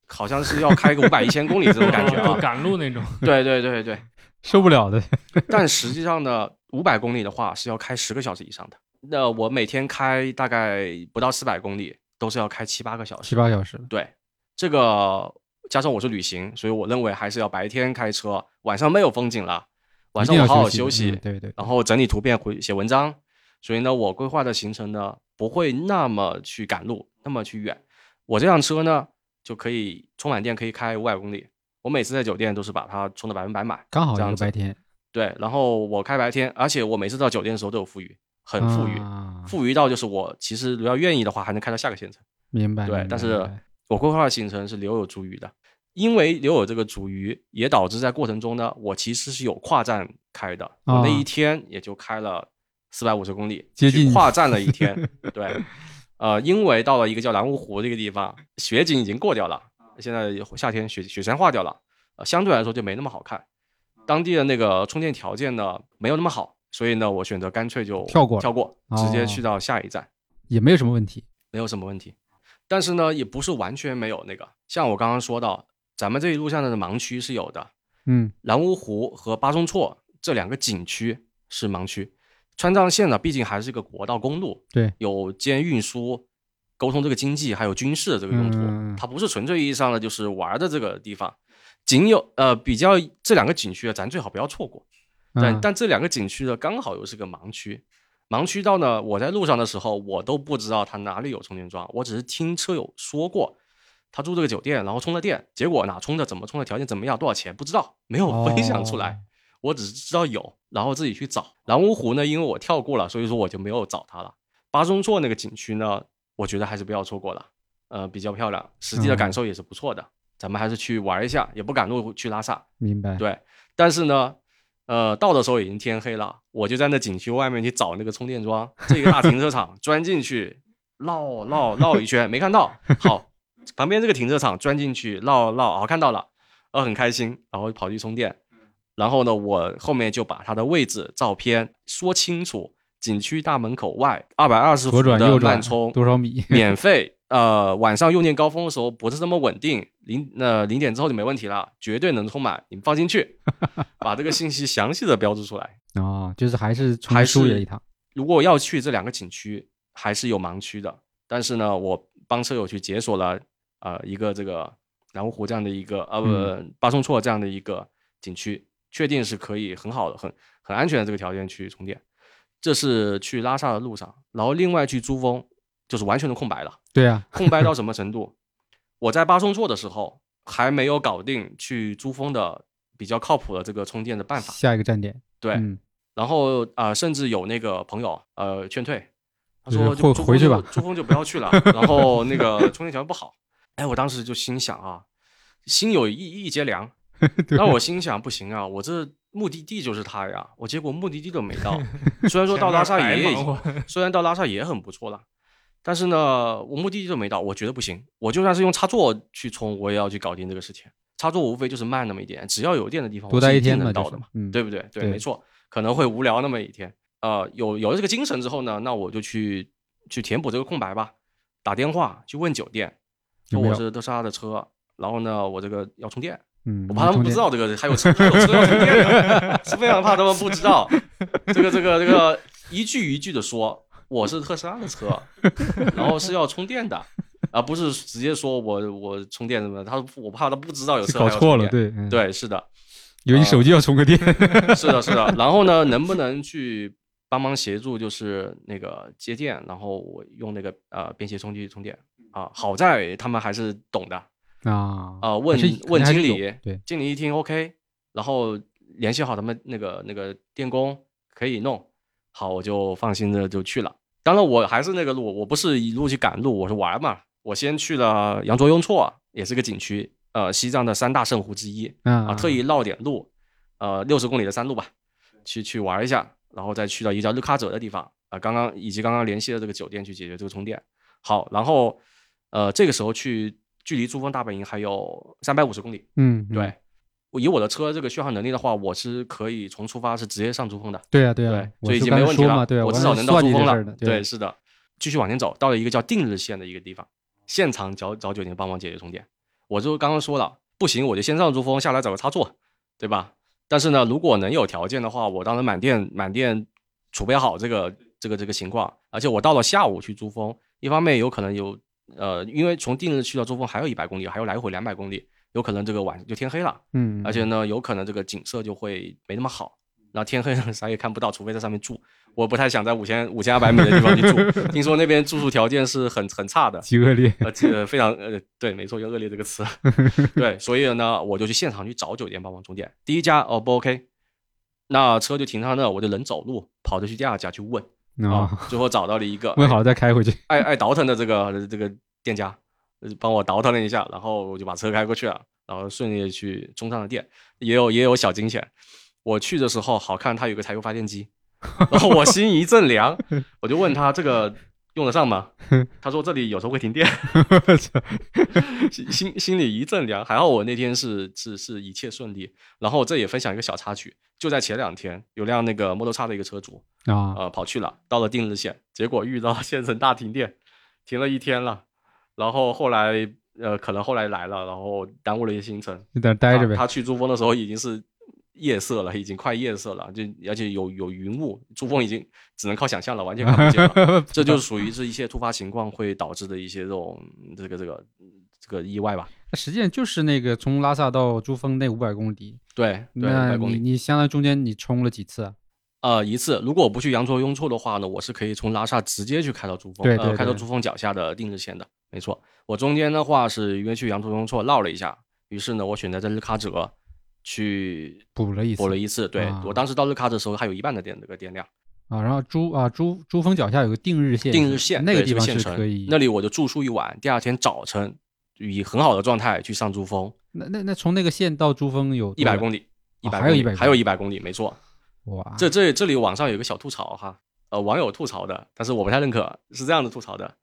好像是要开个五百一千公里这种感觉啊，赶路那种。对对对对，受不了的。但实际上呢。五百公里的话是要开十个小时以上的，那我每天开大概不到四百公里，都是要开七八个小时。七八小时。对，这个加上我是旅行，所以我认为还是要白天开车，晚上没有风景了，晚上我好好休息，对对，然后整理图片回写文章。所以呢，我规划的行程呢不会那么去赶路，那么去远。我这辆车呢就可以充满电，可以开五百公里。我每次在酒店都是把它充的百分百满，刚好这样白天。对，然后我开白天，而且我每次到酒店的时候都有富余，很富裕，富裕到就是我其实如果要愿意的话，还能开到下个县城。明白。对，但是我规划的行程是留有足余的，因为留有这个足余，也导致在过程中呢，我其实是有跨站开的，我那一天也就开了四百五十公里，接近跨站了一天。对，呃，因为到了一个叫蓝芜湖这个地方，雪景已经过掉了，现在夏天雪雪山化掉了，呃，相对来说就没那么好看。当地的那个充电条件呢没有那么好，所以呢我选择干脆就跳过跳过，直接去到下一站，也没有什么问题，没有什么问题。但是呢也不是完全没有那个，像我刚刚说到，咱们这一路上的盲区是有的，嗯，蓝芜湖和巴中措这两个景区是盲区，川藏线呢毕竟还是一个国道公路，对，有兼运输、沟通这个经济还有军事的这个用途，它不是纯粹意义上的就是玩的这个地方。仅有呃比较这两个景区啊，咱最好不要错过。但但这两个景区呢，刚好又是个盲区。盲区到呢，我在路上的时候，我都不知道它哪里有充电桩，我只是听车友说过，他住这个酒店，然后充了电，结果哪充的，怎么充的，条件怎么样，多少钱不知道，没有分享出来。我只是知道有，然后自己去找。蓝芜湖呢，因为我跳过了，所以说我就没有找它了。巴中措那个景区呢，我觉得还是不要错过了，呃，比较漂亮，实际的感受也是不错的。咱们还是去玩一下，也不赶路去拉萨。明白。对，但是呢，呃，到的时候已经天黑了，我就在那景区外面去找那个充电桩，这个大停车场钻进去绕绕绕一圈，没看到。好，旁边这个停车场钻进去绕绕，好看到了，呃，很开心，然后跑去充电。然后呢，我后面就把它的位置照片说清楚。景区大门口外二百二十伏的慢充多少米？免费。呃，晚上用电高峰的时候不是这么稳定，零那零点之后就没问题了，绝对能充满，你们放心去。把这个信息详细的标注出来。哦，就是还是还输了一趟。如果要去这两个景区，还是有盲区的。但是呢，我帮车友去解锁了呃一个这个南湖湖这样的一个呃不巴松措这样的一个景区。确定是可以很好的、很很安全的这个条件去充电，这是去拉萨的路上。然后另外去珠峰就是完全的空白了。对啊，空白到什么程度？我在巴松措的时候还没有搞定去珠峰的比较靠谱的这个充电的办法。下一个站点。对，然后啊，甚至有那个朋友呃劝退，他说就回去吧，珠峰就不要去了。然后那个充电条件不好。哎，我当时就心想啊，心有一一节凉。那我心想不行啊，我这目的地就是它呀，我结果目的地都没到。虽然说到拉萨也，虽然到拉萨也很不错了，但是呢，我目的地都没到，我觉得不行。我就算是用插座去充，我也要去搞定这个事情。插座无非就是慢那么一点，只要有电的地方，多待一天能到的嘛，对不对？对，没错，可能会无聊那么一天。呃，有有了这个精神之后呢，那我就去去填补这个空白吧。打电话去问酒店，说我是德莎的车，然后呢，我这个要充电。嗯我怕他们不知道这个还有车，还 有车要充电的，是非常怕他们不知道。这个这个这个一句一句的说，我是特斯拉的车，然后是要充电的，而不是直接说我我充电什么。他我怕他不知道有车搞错了，对对是的，有你手机要充个电，是的是的。然后呢，能不能去帮忙协助，就是那个接电，然后我用那个呃便携充机充电啊？好在他们还是懂的。啊呃，问问经理，对，经理一听 OK，然后联系好他们那个那个电工可以弄好，我就放心的就去了。当然我还是那个路，我不是一路去赶路，我是玩嘛。我先去了羊卓雍措，也是个景区，呃，西藏的三大圣湖之一啊，特意绕点路，呃，六十公里的山路吧，去去玩一下，然后再去到一个叫日喀则的地方啊，刚刚以及刚刚联系的这个酒店去解决这个充电。好，然后呃，这个时候去。距离珠峰大本营还有三百五十公里。嗯，对，我以我的车这个续航能力的话，我是可以从出发是直接上珠峰的。对啊，对啊，所以已经没问题了。对，我至少能到珠峰了。对，是的，继续往前走，到了一个叫定日县的一个地方，现场找找酒店帮忙解决充电。我就刚刚说了，不行我就先上珠峰，下来找个插座，对吧？但是呢，如果能有条件的话，我当然满电满电储备好这个这个这个情况，而且我到了下午去珠峰，一方面有可能有。呃，因为从定日去到珠峰还有一百公里，还有来回两百公里，有可能这个晚上就天黑了。嗯，而且呢，有可能这个景色就会没那么好。那天黑了啥也看不到，除非在上面住。我不太想在五千五千二百米的地方去住，听说那边住宿条件是很很差的，极恶劣。呃，非常呃，对，没错，用恶劣这个词。对，所以呢，我就去现场去找酒店帮忙充电。第一家哦不 OK，那车就停在那，我就人走路跑着去第二家去问。啊，最后找到了一个问好了再开回去，爱爱倒腾的这个这个店家，帮我倒腾了一下，然后我就把车开过去了，然后顺利的去充上了电，也有也有小惊险。我去的时候，好看他有个柴油发电机，然后我心一阵凉，我就问他这个用得上吗？他说这里有时候会停电，心心里一阵凉。还好我那天是是是一切顺利。然后这也分享一个小插曲，就在前两天，有辆那个摩托车的一个车主。啊，呃，跑去了，到了定日县，结果遇到县城大停电，停了一天了。然后后来，呃，可能后来来了，然后耽误了一些行程，就在那待着呗。他去珠峰的时候已经是夜色了，已经快夜色了，就而且有有云雾，珠峰已经只能靠想象了，完全看不见了。这就是属于是一些突发情况会导致的一些这种这个这个这个意外吧。那实际上就是那个从拉萨到珠峰那五百公里，对，那你你相当于中间你冲了几次？呃，一次。如果我不去羊卓雍措的话呢，我是可以从拉萨直接去开到珠峰，对对，开到珠峰脚下的定日线的。没错，我中间的话是因为去羊卓雍措绕了一下，于是呢，我选择在日喀则去补了一次补了一次。对我当时到日喀则的时候还有一半的电这个电量啊。然后珠啊珠珠峰脚下有个定日线，定日线那个地方是可以，那里我就住宿一晚，第二天早晨以很好的状态去上珠峰。那那那从那个线到珠峰有一百公里，一百还有一百还有一百公里，没错。哇，这这这里网上有个小吐槽哈，呃，网友吐槽的，但是我不太认可，是这样的吐槽的，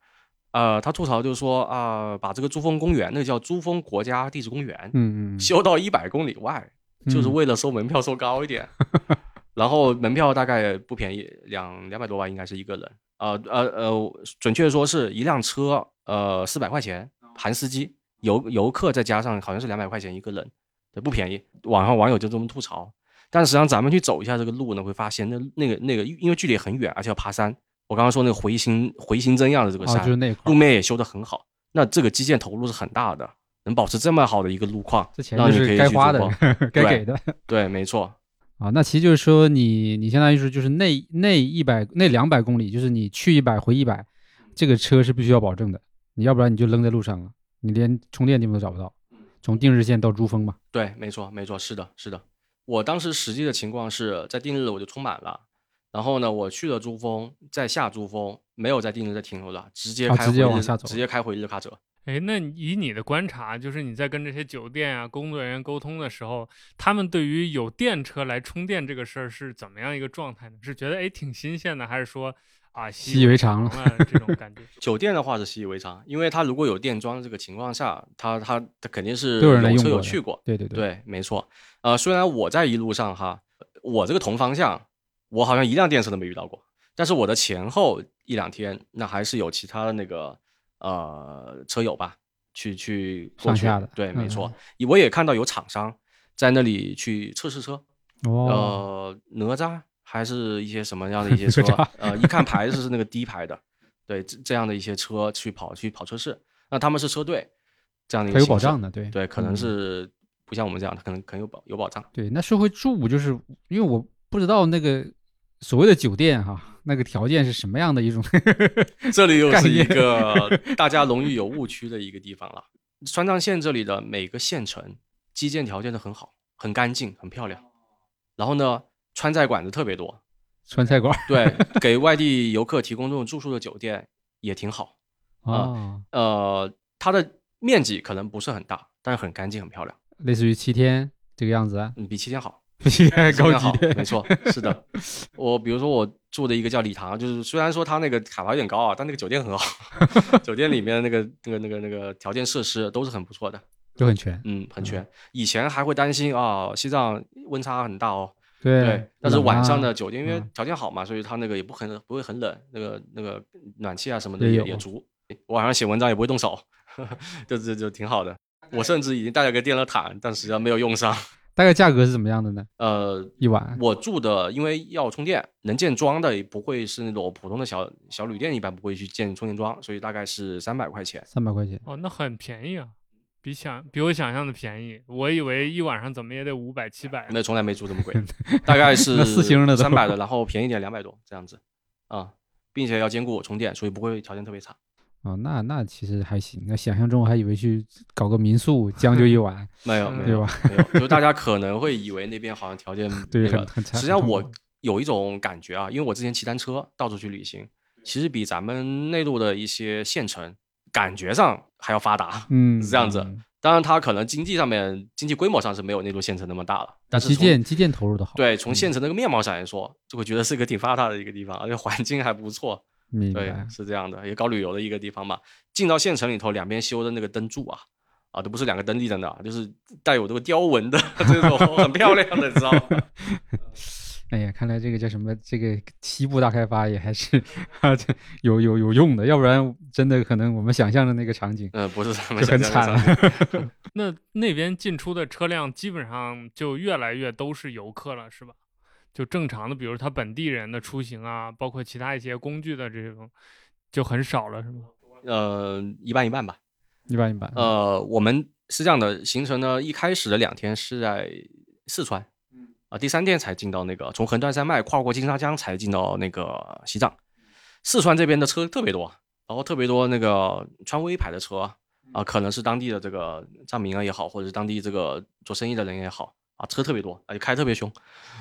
呃，他吐槽就是说啊，把这个珠峰公园，那个叫珠峰国家地质公园，嗯嗯，修到一百公里外，就是为了收门票收高一点，然后门票大概不便宜，两两百多万应该是一个人，呃呃呃，准确说是一辆车，呃，四百块钱含司机，游游客再加上好像是两百块钱一个人，对，不便宜，网上网友就这么吐槽。但实际上，咱们去走一下这个路呢，会发现那那个那个，因为距离很远，而且要爬山。我刚刚说那个回形回形针样的这个山，就是那路面也修得很好。那这个基建投入是很大的，能保持这么好的一个路况，让你可以该花的，该给的。对，没错。啊，那其实就是说，你你相当于是就是那那一百那两百公里，就是你去一百回一百，这个车是必须要保证的，你要不然你就扔在路上了，你连充电地方都找不到。从定日线到珠峰嘛？对，没错，没错，是的，是的。我当时实际的情况是在定日我就充满了，然后呢，我去了珠峰，再下珠峰，没有在定日再停留了，直接开回直接开回日喀则。哎，那以你的观察，就是你在跟这些酒店啊工作人员沟通的时候，他们对于有电车来充电这个事儿是怎么样一个状态呢？是觉得哎挺新鲜的，还是说？啊，习以为常了这种感觉。酒店的话是习以为常，因为他如果有电桩这个情况下，他他他肯定是有车有去过。对对对，没错。呃，虽然我在一路上哈，我这个同方向，我好像一辆电车都没遇到过，但是我的前后一两天，那还是有其他的那个呃车友吧，去去上下的。对，没错。我也看到有厂商在那里去测试车。哦。呃，哪吒。还是一些什么样的一些车？呃，一看牌子是那个低牌的，对，这这样的一些车去跑去跑测试，那他们是车队，这样的一个有保障的，对对，可能是不像我们这样，他可能可能有保有保障。对，那说回住，就是因为我不知道那个所谓的酒店哈，那个条件是什么样的一种。这里又是一个 大家容易有误区的一个地方了。川藏线这里的每个县城基建条件都很好，很干净，很漂亮。然后呢？川菜馆子特别多，川菜馆 对，给外地游客提供这种住宿的酒店也挺好啊。呃，它的面积可能不是很大，但是很干净很漂亮，类似于七天这个样子啊，嗯，比七天好，比七天高级，没错，是的。我比如说我住的一个叫礼堂，就是虽然说它那个卡牌有点高啊，但那个酒店很好，酒店里面那个那个那个那个条件设施都是很不错的，都很全，嗯，很全。以前还会担心啊，西藏温差很大哦。对，但是晚上的酒店因为条件好嘛，所以它那个也不很不会很冷，那个那个暖气啊什么的也也足。晚上写文章也不会动手，就就就挺好的。我甚至已经带了个电热毯，但实际上没有用上。大概价格是怎么样的呢？呃，一晚我住的，因为要充电，能建桩的也不会是那种普通的小小旅店，一般不会去建充电桩，所以大概是三百块钱。三百块钱哦，那很便宜啊。比想比我想象的便宜，我以为一晚上怎么也得五百七百。那从来没住这么贵，大概是四星的三百的，然后便宜点两百多这样子啊，并且要兼顾充电，所以不会条件特别差。啊，那那其实还行。那想象中我还以为去搞个民宿将就一晚，没有没有吧？没有，就大家可能会以为那边好像条件 对很很差。实际上我有一种感觉啊，因为我之前骑单车到处去旅行，其实比咱们内陆的一些县城感觉上还要发达，嗯，是这样子。当然，它可能经济上面、经济规模上是没有内陆县城那么大了，但是基建基建投入的好。对，从县城那个面貌上来说，就会觉得是一个挺发达的一个地方，而且环境还不错。对，是这样的，也搞旅游的一个地方嘛。进到县城里头，两边修的那个灯柱啊，啊，都不是两个灯立在那，就是带有这个雕纹的 这种，很漂亮的，你知道吗？哎呀，看来这个叫什么？这个西部大开发也还是啊，这有有有用的，要不然真的可能我们想象的那个场景，嗯，不是就很惨了。那那边进出的车辆基本上就越来越都是游客了，是吧？就正常的，比如他本地人的出行啊，包括其他一些工具的这种，就很少了，是吗？呃，一半一半吧，一半一半。呃，我们是这样的行程呢，一开始的两天是在四川。啊，第三天才进到那个从横断山脉跨过金沙江才进到那个西藏。四川这边的车特别多，然后特别多那个川威牌的车啊，可能是当地的这个藏民啊也好，或者是当地这个做生意的人也好啊，车特别多，而且开特别凶，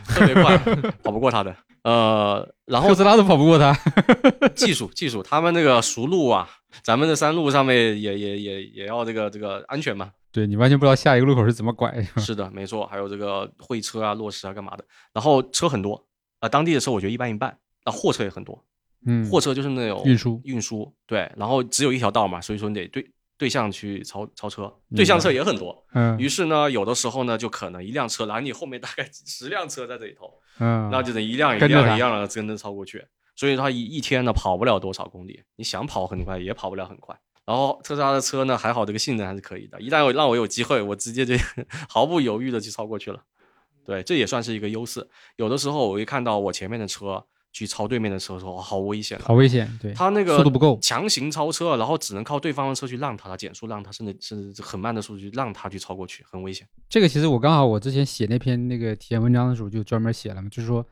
特别快，跑不过他的。呃，然后特斯拉都跑不过他，技术技术，他们那个熟路啊，咱们的山路上面也也也也要这个这个安全嘛。对你完全不知道下一个路口是怎么拐。是的，没错，还有这个会车啊、落石啊、干嘛的。然后车很多啊，当地的车我觉得一半一半。啊，货车也很多，嗯，货车就是那种运输运输。对，然后只有一条道嘛，所以说你得对对向去超超车，对向车也很多。嗯，于是呢，有的时候呢，就可能一辆车拦你后面大概几十辆车在这里头。嗯，那就得一辆一辆一辆的跟着超过去，所以他一一天呢跑不了多少公里，你想跑很快也跑不了很快。然后特斯拉的车呢还好，这个性能还是可以的，一旦让我有机会，我直接就 毫不犹豫的去超过去了。对，这也算是一个优势。有的时候我会看到我前面的车去超对面的车的时候，好危险，好危险。对，他那个速度不够，强行超车，然后只能靠对方的车去让他，减速让他，甚至甚至很慢的速度去让他去超过去，很危险。这个其实我刚好我之前写那篇那个体验文章的时候就专门写了嘛，就是说。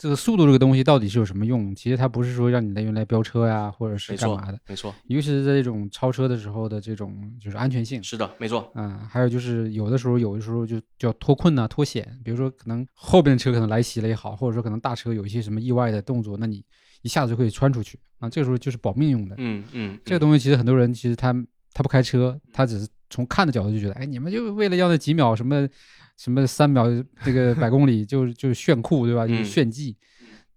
这个速度这个东西到底是有什么用？其实它不是说让你来用来飙车呀，或者是干嘛的。没错，尤其是在这种超车的时候的这种就是安全性。是的，没错。嗯，还有就是有的时候，有的时候就叫脱困呐、脱险。比如说可能后边的车可能来袭了也好，或者说可能大车有一些什么意外的动作，那你一下子就可以穿出去啊。这个时候就是保命用的。嗯嗯。这个东西其实很多人其实他他不开车，他只是从看的角度就觉得，哎，你们就为了要那几秒什么什么三秒这个百公里就就炫酷对吧？就是炫技。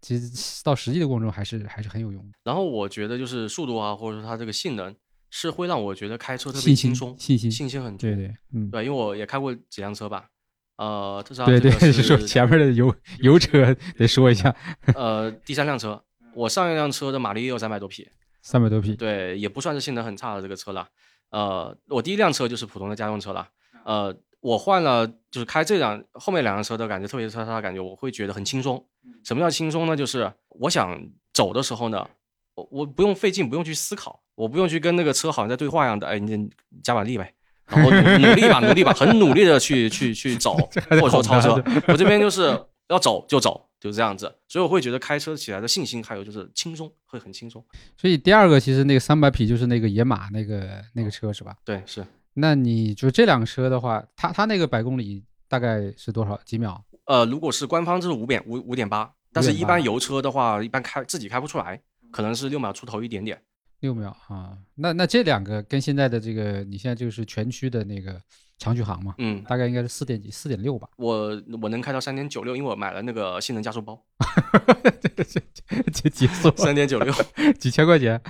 其实到实际的过程中还是还是很有用的。然后我觉得就是速度啊，或者说它这个性能是会让我觉得开车特别轻松，信心信心很对对嗯对，因为我也开过几辆车吧，呃，特斯拉对对 是说前面的油油车得说一下，呃，第三辆车，我上一辆车的马力也有三百多匹，三百多匹，对，也不算是性能很差的这个车了。呃，我第一辆车就是普通的家用车了，呃。我换了，就是开这辆后面两辆车的感觉，特别是它的感觉，我会觉得很轻松。什么叫轻松呢？就是我想走的时候呢，我我不用费劲，不用去思考，我不用去跟那个车好像在对话一样的，哎，你加把力呗，然后努力吧，努力吧，很努力的去去去走，或者说超车。我这边就是要走就走，就是这样子。所以我会觉得开车起来的信心，还有就是轻松，会很轻松。所以第二个其实那个三百匹就是那个野马那个那个车是吧？对，是。那你就这辆车的话，它它那个百公里大概是多少几秒？呃，如果是官方就是五点五五点八，但是一般油车的话，一般开自己开不出来，可能是六秒出头一点点。六秒啊，那那这两个跟现在的这个，你现在就是全区的那个长续航嘛？嗯，大概应该是四点几，四点六吧。我我能开到三点九六，因为我买了那个性能加速包。这几速？三点九六，几千块钱？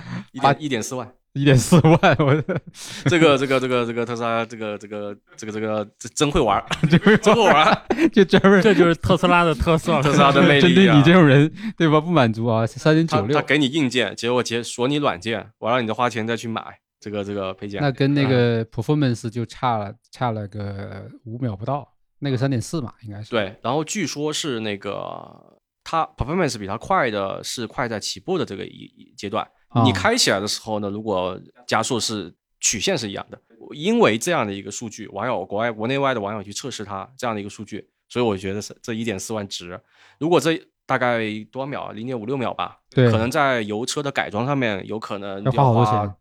八一点四万。一点四万，我 这个这个这个这个特斯拉，这个这个这个这个真会玩，真会玩，就专门这就是特斯拉的特色，特斯拉的魅力。针对你这种人，对吧？不满足啊，三点九六，他给你硬件，结果解锁你软件，我让你再花钱再去买这个这个配件。那跟那个 performance 就差了差了个五秒不到，那个三点四嘛，应该是。对，然后据说是那个它 performance 比它快的是快在起步的这个一阶段。你开起来的时候呢，如果加速是曲线是一样的，因为这样的一个数据，网友国外国内外的网友去测试它这样的一个数据，所以我觉得是这一点四万值。如果这大概多少秒？零点五六秒吧。对，可能在油车的改装上面，有可能要花好多钱。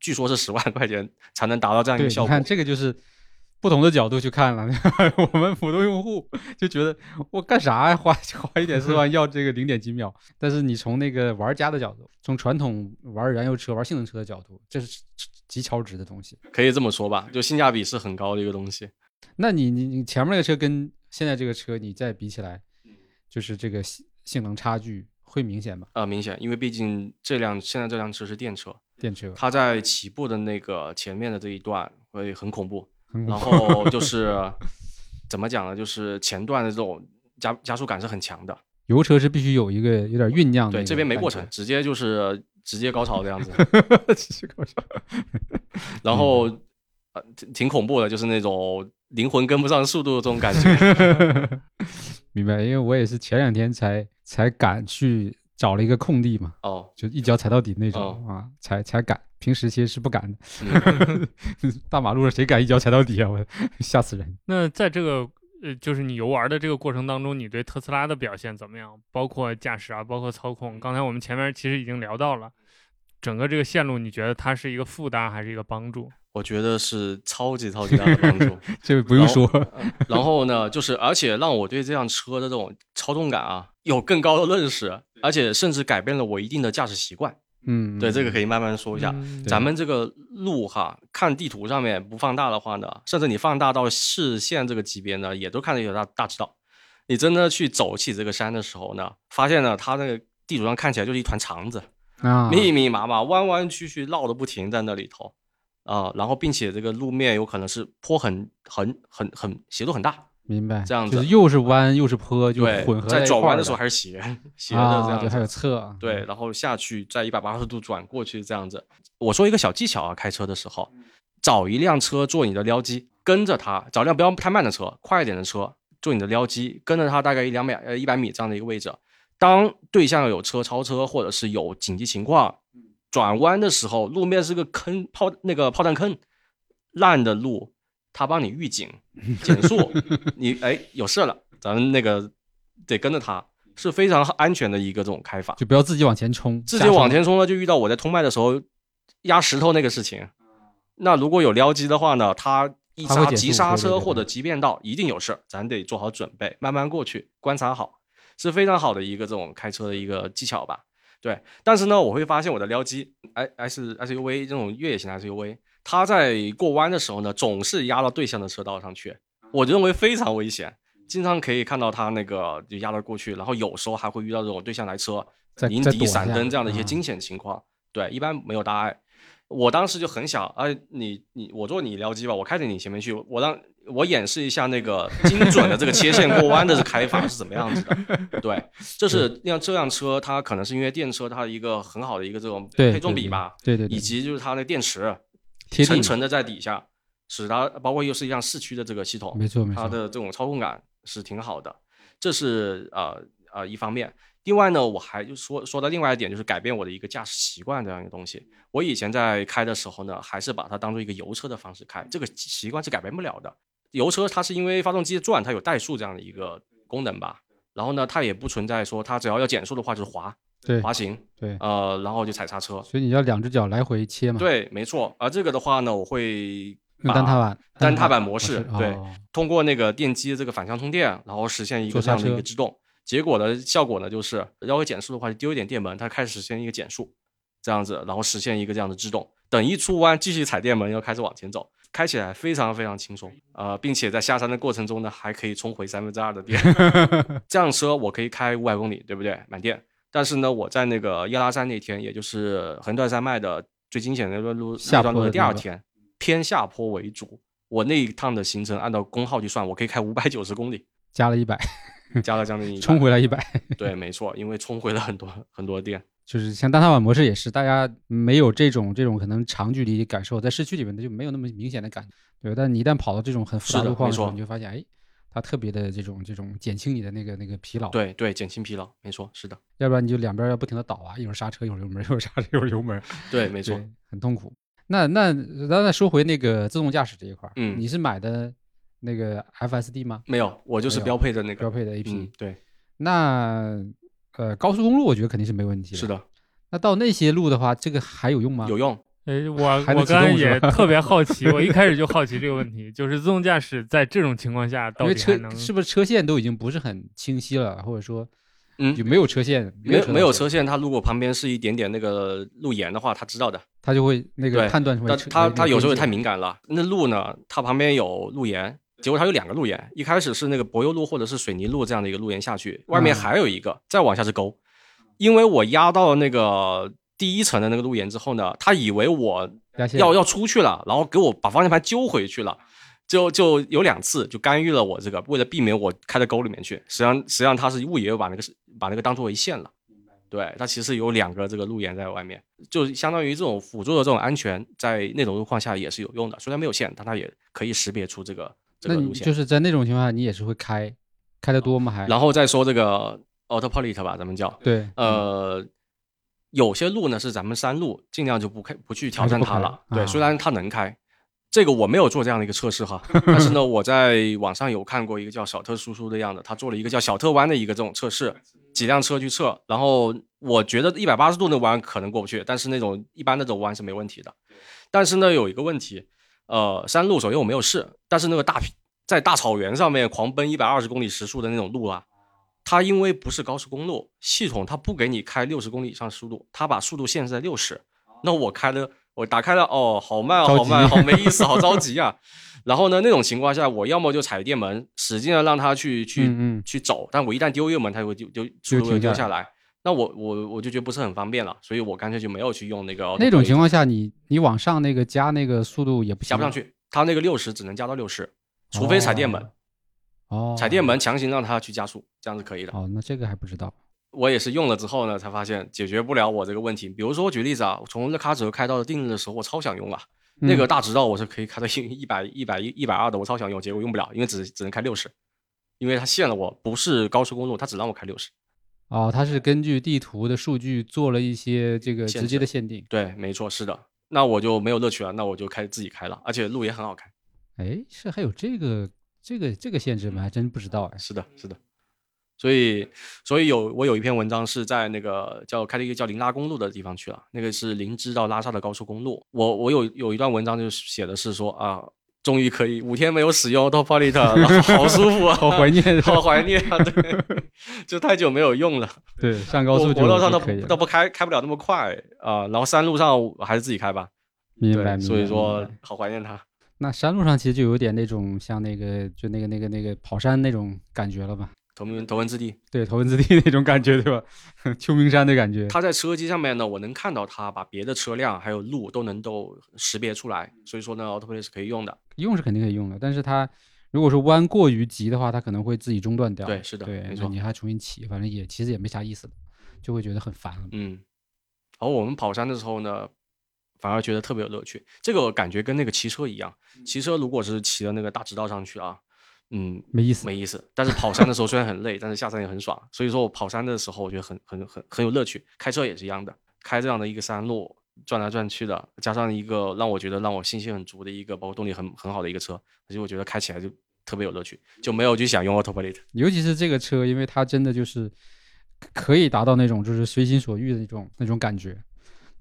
据说是十万块钱才能达到这样一个效果。你看这个就是。不同的角度去看了，我们普通用户就觉得我干啥呀，花花一点四万要这个零点几秒。但是你从那个玩家的角度，从传统玩燃油车、玩性能车的角度，这是极超值的东西，可以这么说吧？就性价比是很高的一个东西。那你你你前面那个车跟现在这个车你再比起来，就是这个性性能差距会明显吗？呃，明显，因为毕竟这辆现在这辆车是电车，电车，它在起步的那个前面的这一段会很恐怖。然后 就是怎么讲呢？就是前段的这种加加速感是很强的。油车是必须有一个有点酝酿的。对，这边没过程，直接就是直接高潮这样子。直接高潮。然后呃，挺恐怖的，就是那种灵魂跟不上速度的这种感觉。明白，因为我也是前两天才才敢去找了一个空地嘛。哦。就一脚踩到底那种啊，才才敢。平时其实是不敢的，大马路上谁敢一脚踩到底啊？我吓死人！那在这个呃，就是你游玩的这个过程当中，你对特斯拉的表现怎么样？包括驾驶啊，包括操控。刚才我们前面其实已经聊到了，整个这个线路，你觉得它是一个负担还是一个帮助？我觉得是超级超级大的帮助，这个不用说。然后呢，就是而且让我对这辆车的这种操纵感啊有更高的认识，而且甚至改变了我一定的驾驶习惯。嗯，对，这个可以慢慢说一下。咱们这个路哈，看地图上面不放大的话呢，甚至你放大到视线这个级别呢，也都看得有大大知道。你真的去走起这个山的时候呢，发现呢，它那个地图上看起来就是一团肠子啊，密密麻麻，弯弯曲曲，绕的不停在那里头。啊，然后并且这个路面有可能是坡很很很很斜度很大，明白？这样子就是又是弯又是坡，就混合在转弯的时候还是斜斜的这样子，还有侧对，然后下去在一百八十度转过去这样子。我说一个小技巧啊，开车的时候找一辆车做你的撩机，跟着它，找辆不要太慢的车，快一点的车做你的撩机，跟着它大概一两百呃一百米这样的一个位置，当对象有车超车或者是有紧急情况。转弯的时候，路面是个坑，炮那个炮弹坑，烂的路，他帮你预警减速，你哎有事了，咱们那个得跟着他，是非常安全的一个这种开法，就不要自己往前冲，自己往前冲了就遇到我在通麦的时候压石头那个事情。那如果有撩机的话呢，他一刹急刹车或者急变道，一定有事，咱得做好准备，慢慢过去，观察好，是非常好的一个这种开车的一个技巧吧。对，但是呢，我会发现我的撩机，i s SUV 这种越野型的 SUV，它在过弯的时候呢，总是压到对向的车道上去，我认为非常危险，经常可以看到它那个就压了过去，然后有时候还会遇到这种对向来车迎敌闪灯这样的一些惊险情况。对，一般没有大碍。我当时就很想，哎，你你我做你撩机吧，我开着你前面去，我让。我演示一下那个 精准的这个切线过弯的这开法是怎么样子的。对，这是让这辆车，它可能是因为电车它一个很好的一个这种配重比吧，对对，以及就是它的电池层层的在底下，使它包括又是一辆四驱的这个系统，没错没错，它的这种操控感是挺好的。这是呃呃一方面。另外呢，我还就说说到另外一点，就是改变我的一个驾驶习惯这样一个东西。我以前在开的时候呢，还是把它当做一个油车的方式开，这个习惯是改变不了的。油车它是因为发动机转，它有怠速这样的一个功能吧。然后呢，它也不存在说它只要要减速的话就是滑，对，滑行，对，呃，然后就踩刹车。所以你要两只脚来回切嘛。对，没错。而这个的话呢，我会单踏板，单踏板模式，对，通过那个电机的这个反向充电，然后实现一个这样的一个制动。结果的效果呢，就是要减速的话，就丢一点电门，它开始实现一个减速，这样子，然后实现一个这样的制动。等一出弯，继续踩电门，又开始往前走。开起来非常非常轻松，呃，并且在下山的过程中呢，还可以充回三分之二的电。这辆车我可以开五百公里，对不对？满电。但是呢，我在那个耶拉山那天，也就是横断山脉的最惊险的那段路那段路的第二天，偏下坡为主。我那一趟的行程按照功耗去算，我可以开五百九十公里，加了一百，加了将近一，冲回来一百。对，没错，因为冲回了很多很多店。就是像单踏板模式也是，大家没有这种这种可能长距离感受，在市区里面它就没有那么明显的感觉，对但你一旦跑到这种很复杂路况的时候，你就发现，哎，它特别的这种这种减轻你的那个那个疲劳。对对，减轻疲劳，没错，是的。要不然你就两边要不停的倒啊，一会儿刹车，一会儿油门，一会儿刹车，一会儿油门。对，没错，很痛苦。那那咱再说回那个自动驾驶这一块，嗯，你是买的那个 FSD 吗？没有，我就是标配的那个标配的 AP。对，那。呃，高速公路我觉得肯定是没问题的。是的，那到那些路的话，这个还有用吗？有用。哎，我我刚才也特别好 奇，我一开始就好奇这个问题，就是自动驾驶在这种情况下到底还能是不是车线都已经不是很清晰了，或者说，嗯，就没有车线，没有没有车线，它如果旁边是一点点那个路沿的话，它知道的，它就会那个判断出来。它它有时候太敏感了，那路呢，它旁边有路沿。结果它有两个路沿，一开始是那个柏油路或者是水泥路这样的一个路沿下去，外面还有一个，再往下是沟。因为我压到了那个第一层的那个路沿之后呢，他以为我要要出去了，然后给我把方向盘揪回去了，就就有两次就干预了我这个，为了避免我开到沟里面去。实际上实际上他是误以为把那个把那个当作为线了，对，它其实有两个这个路沿在外面，就相当于这种辅助的这种安全，在那种路况下也是有用的。虽然没有线，但它也可以识别出这个这个路线。就是在那种情况下，你也是会开开的多吗？还然后再说这个。Autopilot 吧，咱们叫对，呃，有些路呢是咱们山路，尽量就不开不去挑战它了。对，虽然它能开，这个我没有做这样的一个测试哈，但是呢，我在网上有看过一个叫小特叔叔的样子，他做了一个叫小特弯的一个这种测试，几辆车去测，然后我觉得一百八十度的弯可能过不去，但是那种一般那种弯是没问题的。但是呢，有一个问题，呃，山路首先我没有试，但是那个大在大草原上面狂奔一百二十公里时速的那种路啊，它因为不是高速公路，系统它不给你开六十公里以上速度，它把速度限制在六十，那我开的。我打开了，哦，好慢，好慢，好没意思，好着 急啊！然后呢，那种情况下，我要么就踩电门，使劲的让它去去去走，但我一旦丢油门，它就会丢丢速度会丢下来。那我我我就觉得不是很方便了，所以我干脆就没有去用那个。那种情况下，你你往上那个加那个速度也不加不上去，它那个六十只能加到六十，除非踩电门。哦，踩电门强行让它去加速，这样是可以的。哦，那这个还不知道。我也是用了之后呢，才发现解决不了我这个问题。比如说，我举例子啊，从热卡泽开到定日的时候，我超想用啊，那个大直道我是可以开到一一百一百一一百二的，我超想用，结果用不了，因为只只能开六十，因为它限了我，不是高速公路，它只让我开六十。哦，它是根据地图的数据做了一些这个直接的限定。对，没错，是的。那我就没有乐趣了，那我就开自己开了，而且路也很好开。哎，是还有这个这个这个限制吗？还真不知道哎。是的，是的。所以，所以有我有一篇文章是在那个叫开了一个叫林拉公路的地方去了，那个是林芝到拉萨的高速公路。我我有有一段文章就写的是说啊，终于可以五天没有使用 Autopilot，好舒服啊，好怀念，好怀念啊，对，就太久没有用了。对，上高速国道上都都不开，开不了那么快啊。然后山路上还是自己开吧。明白，所以说好怀念它。那山路上其实就有点那种像那个就那个那个那个跑山那种感觉了吧。头文头文字 D，对头文字 D 那种感觉，对吧？秋名山的感觉。它在车机上面呢，我能看到它把别的车辆还有路都能够识别出来，所以说呢，Autoplay 是可以用的。用是肯定可以用的，但是它如果说弯过于急的话，它可能会自己中断掉。对，是的，对，没错。你还重新起，反正也其实也没啥意思的，就会觉得很烦了。嗯。而我们跑山的时候呢，反而觉得特别有乐趣。这个感觉跟那个骑车一样，骑车如果是骑到那个大直道上去啊。嗯，没意思，没意思。但是跑山的时候虽然很累，但是下山也很爽。所以说我跑山的时候，我觉得很很很很有乐趣。开车也是一样的，开这样的一个山路转来转去的，加上一个让我觉得让我信心很足的一个，包括动力很很好的一个车，所以我觉得开起来就特别有乐趣，就没有去想用 Autopilot。尤其是这个车，因为它真的就是可以达到那种就是随心所欲的那种那种感觉，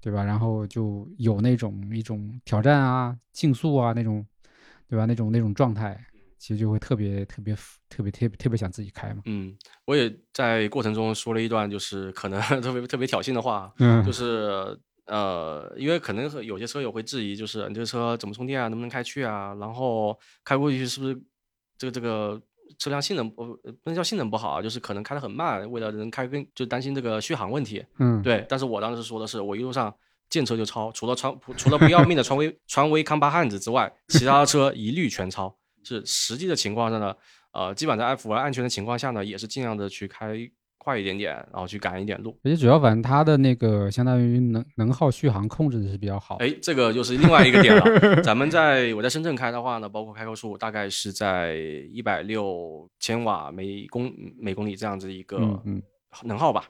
对吧？然后就有那种一种挑战啊、竞速啊那种，对吧？那种那种状态。其实就会特别特别特别特别特别想自己开嘛。嗯，我也在过程中说了一段，就是可能特别特别挑衅的话，嗯就是呃，因为可能有些车友会质疑，就是你这个车怎么充电啊，能不能开去啊？然后开过去是不是这个这个车辆性能不不能叫性能不好啊？就是可能开得很慢，为了能开更就担心这个续航问题。嗯，对。但是我当时说的是，我一路上见车就超，除了川除了不要命的川威川威康巴汉子之外，其他的车一律全超。是实际的情况下呢，呃，基本在符合安全的情况下呢，也是尽量的去开快一点点，然后去赶一点路。而且主要反正它的那个相当于能能耗续航控制的是比较好。哎，这个就是另外一个点了。咱们在我在深圳开的话呢，包括开高速，大概是在一百六千瓦每公每公里这样子一个能耗吧。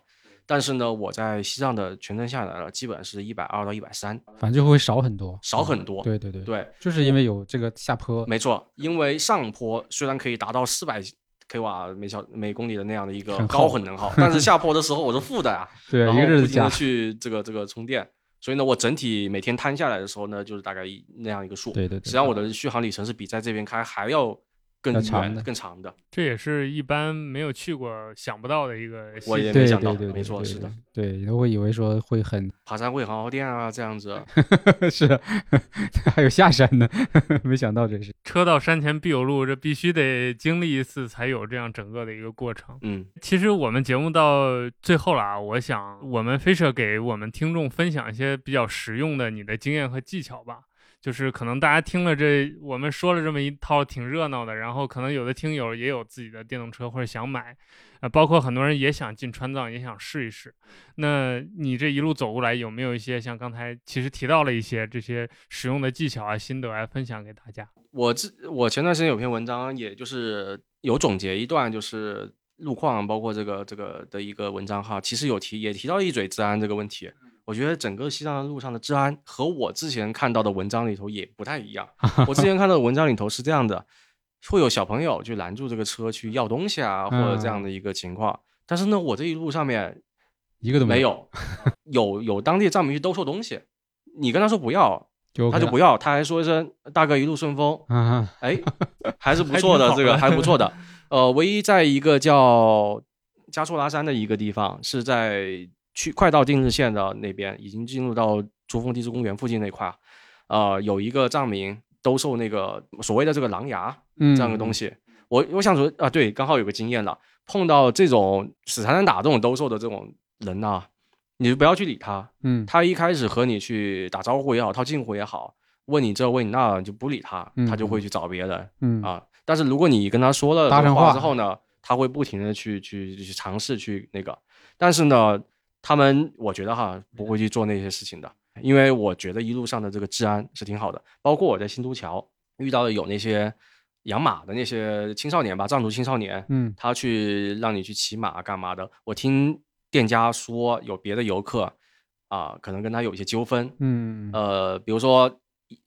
但是呢，我在西藏的全程下来了，基本是一百二到一百三，反正就会少很多，少很多。对对对对，就是因为有这个下坡。没错，因为上坡虽然可以达到四百 k 瓦每小每公里的那样的一个高混能 耗，但是下坡的时候我是负的 啊，对，然后不停的去这个这个充电，所以呢，我整体每天摊下来的时候呢，就是大概那样一个数。对对，实际上我的续航里程是比在这边开还要。更长的，更长的，这也是一般没有去过想不到的一个。我也没想到，没错，是的，对，都会以为说会很爬山会很耗电啊，这样子。是，还有下山呢，没想到这是。车到山前必有路，这必须得经历一次才有这样整个的一个过程。嗯，其实我们节目到最后了啊，我想我们飞车给我们听众分享一些比较实用的你的经验和技巧吧。就是可能大家听了这我们说了这么一套挺热闹的，然后可能有的听友也有自己的电动车或者想买，呃，包括很多人也想进川藏，也想试一试。那你这一路走过来，有没有一些像刚才其实提到了一些这些使用的技巧啊、心得来分享给大家？我这我前段时间有篇文章，也就是有总结一段，就是路况包括这个这个的一个文章哈，其实有提也提到一嘴治安这个问题。我觉得整个西藏的路上的治安和我之前看到的文章里头也不太一样。我之前看到的文章里头是这样的，会有小朋友去拦住这个车去要东西啊，或者这样的一个情况。但是呢，我这一路上面一个都没 有，有有当地藏民去兜售东西，你跟他说不要，他就不要，他还说一声大哥一路顺风。哎，还是不错的，这个还不错的。呃，唯一在一个叫加措拉山的一个地方，是在。去快到定日县的那边，已经进入到珠峰地质公园附近那块，呃，有一个藏民兜售那个所谓的这个狼牙这样的东西。我我想说啊，对，刚好有个经验了，碰到这种死缠烂打这种兜售的这种人呢，你就不要去理他。嗯，他一开始和你去打招呼也好，套近乎也好，问你这问你那，就不理他，他就会去找别人。嗯啊，但是如果你跟他说了话之后呢，他会不停的去去去尝试去那个，但是呢。他们我觉得哈不会去做那些事情的，因为我觉得一路上的这个治安是挺好的。包括我在新都桥遇到的有那些养马的那些青少年吧，藏族青少年，嗯，他去让你去骑马干嘛的。我听店家说有别的游客啊，可能跟他有一些纠纷，嗯，呃，比如说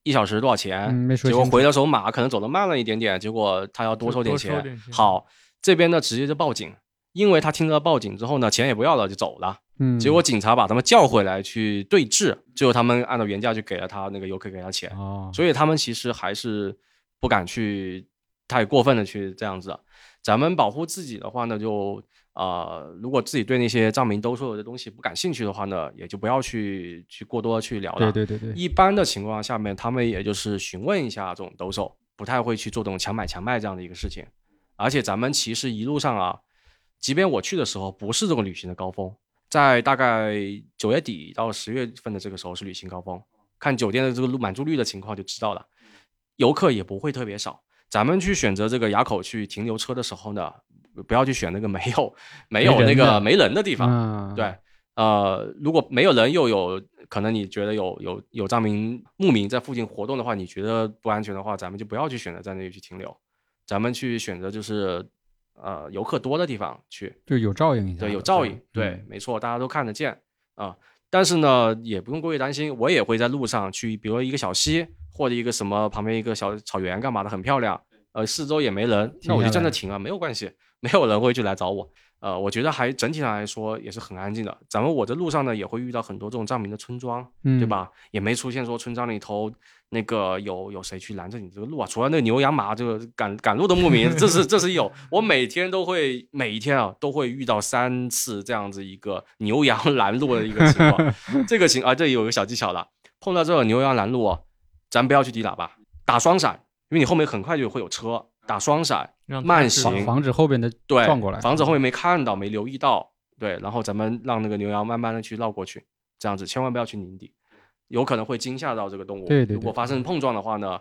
一小时多少钱，结果回的时候马可能走得慢了一点点，结果他要多收点钱。好，这边呢直接就报警，因为他听到报警之后呢，钱也不要了就走了。嗯，结果警察把他们叫回来去对峙，最后他们按照原价就给了他那个游客给他钱，哦，所以他们其实还是不敢去太过分的去这样子。咱们保护自己的话呢，就啊，如果自己对那些藏民兜售的东西不感兴趣的话呢，也就不要去去过多的去聊了。对对对对，一般的情况下面，他们也就是询问一下这种兜售，不太会去做这种强买强卖这样的一个事情。而且咱们其实一路上啊，即便我去的时候不是这个旅行的高峰。在大概九月底到十月份的这个时候是旅行高峰，看酒店的这个满住率的情况就知道了，游客也不会特别少。咱们去选择这个垭口去停留车的时候呢，不要去选那个没有没有那个没人的地方。对，呃，如果没有人又有可能你觉得有有有藏民牧民在附近活动的话，你觉得不安全的话，咱们就不要去选择在那里去停留，咱们去选择就是。呃，游客多的地方去，就有照应一下，对，有照应，对，没错，大家都看得见啊。但是呢，也不用过于担心，我也会在路上去，比如一个小溪或者一个什么旁边一个小草原干嘛的，很漂亮，呃，四周也没人，那我就站着停啊，没有关系，没有人会去来找我。呃，我觉得还整体上来说也是很安静的。咱们我这路上呢，也会遇到很多这种藏民的村庄，对吧？也没出现说村庄里头那个有有谁去拦着你这个路啊？除了那个牛羊马这个赶赶路的牧民，这是这是有。我每天都会每一天啊都会遇到三次这样子一个牛羊 拦路的一个情况。这个情啊，这里有一个小技巧了，碰到这种牛羊拦路啊，咱不要去抵喇叭，打双闪，因为你后面很快就会有车。打双闪，慢行，防止后边的对撞过来，防止后面没看到、没留意到。对，然后咱们让那个牛羊慢慢的去绕过去，这样子千万不要去拧底，有可能会惊吓到这个动物。对对。如果发生碰撞的话呢，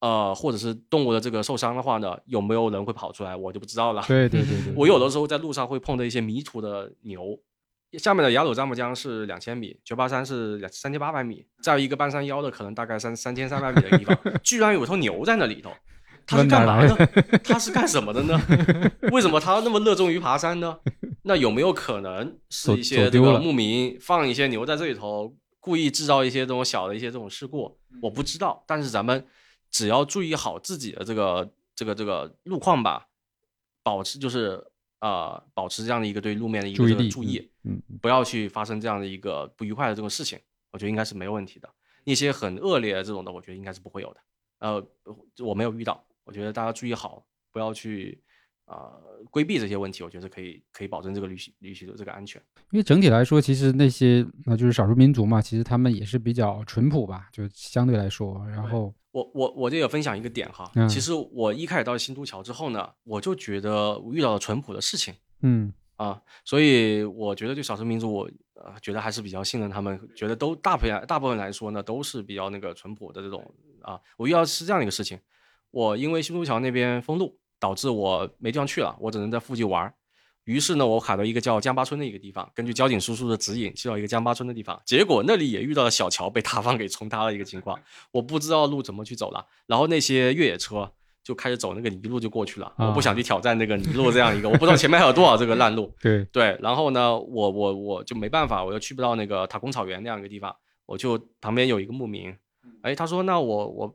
呃，或者是动物的这个受伤的话呢，有没有人会跑出来，我就不知道了。对对对对。我有的时候在路上会碰到一些迷途的牛，下面的雅鲁藏布江是两千米，九八山是两三千八百米，在一个半山腰的可能大概三三千三百米的地方，居然有头牛在那里头。它是干嘛的？它是干什么的呢？为什么它那么热衷于爬山呢？那有没有可能是一些这个牧民放一些牛在这里头，故意制造一些这种小的一些这种事故？我不知道。但是咱们只要注意好自己的这个这个这个路况吧，保持就是呃保持这样的一个对路面的一个注意，嗯，不要去发生这样的一个不愉快的这种事情。我觉得应该是没有问题的。一些很恶劣的这种的，我觉得应该是不会有的。呃，我没有遇到。我觉得大家注意好，不要去啊规避这些问题。我觉得可以可以保证这个旅行旅行的这个安全。因为整体来说，其实那些那就是少数民族嘛，其实他们也是比较淳朴吧，就相对来说。然后我我我这也分享一个点哈，其实我一开始到新都桥之后呢，我就觉得我遇到了淳朴的事情，嗯啊，所以我觉得对少数民族，我呃觉得还是比较信任他们，觉得都大部分大部分来说呢，都是比较那个淳朴的这种啊。我遇到是这样的一个事情。我因为新都桥那边封路，导致我没地方去了，我只能在附近玩。于是呢，我卡到一个叫江巴村的一个地方，根据交警叔叔的指引，去到一个江巴村的地方。结果那里也遇到了小桥被塌方给冲塌了一个情况，我不知道路怎么去走了。然后那些越野车就开始走那个泥路就过去了。我不想去挑战那个泥路这样一个，我不知道前面还有多少这个烂路。对对，然后呢，我我我就没办法，我又去不到那个塔公草原那样一个地方，我就旁边有一个牧民，哎，他说那我我我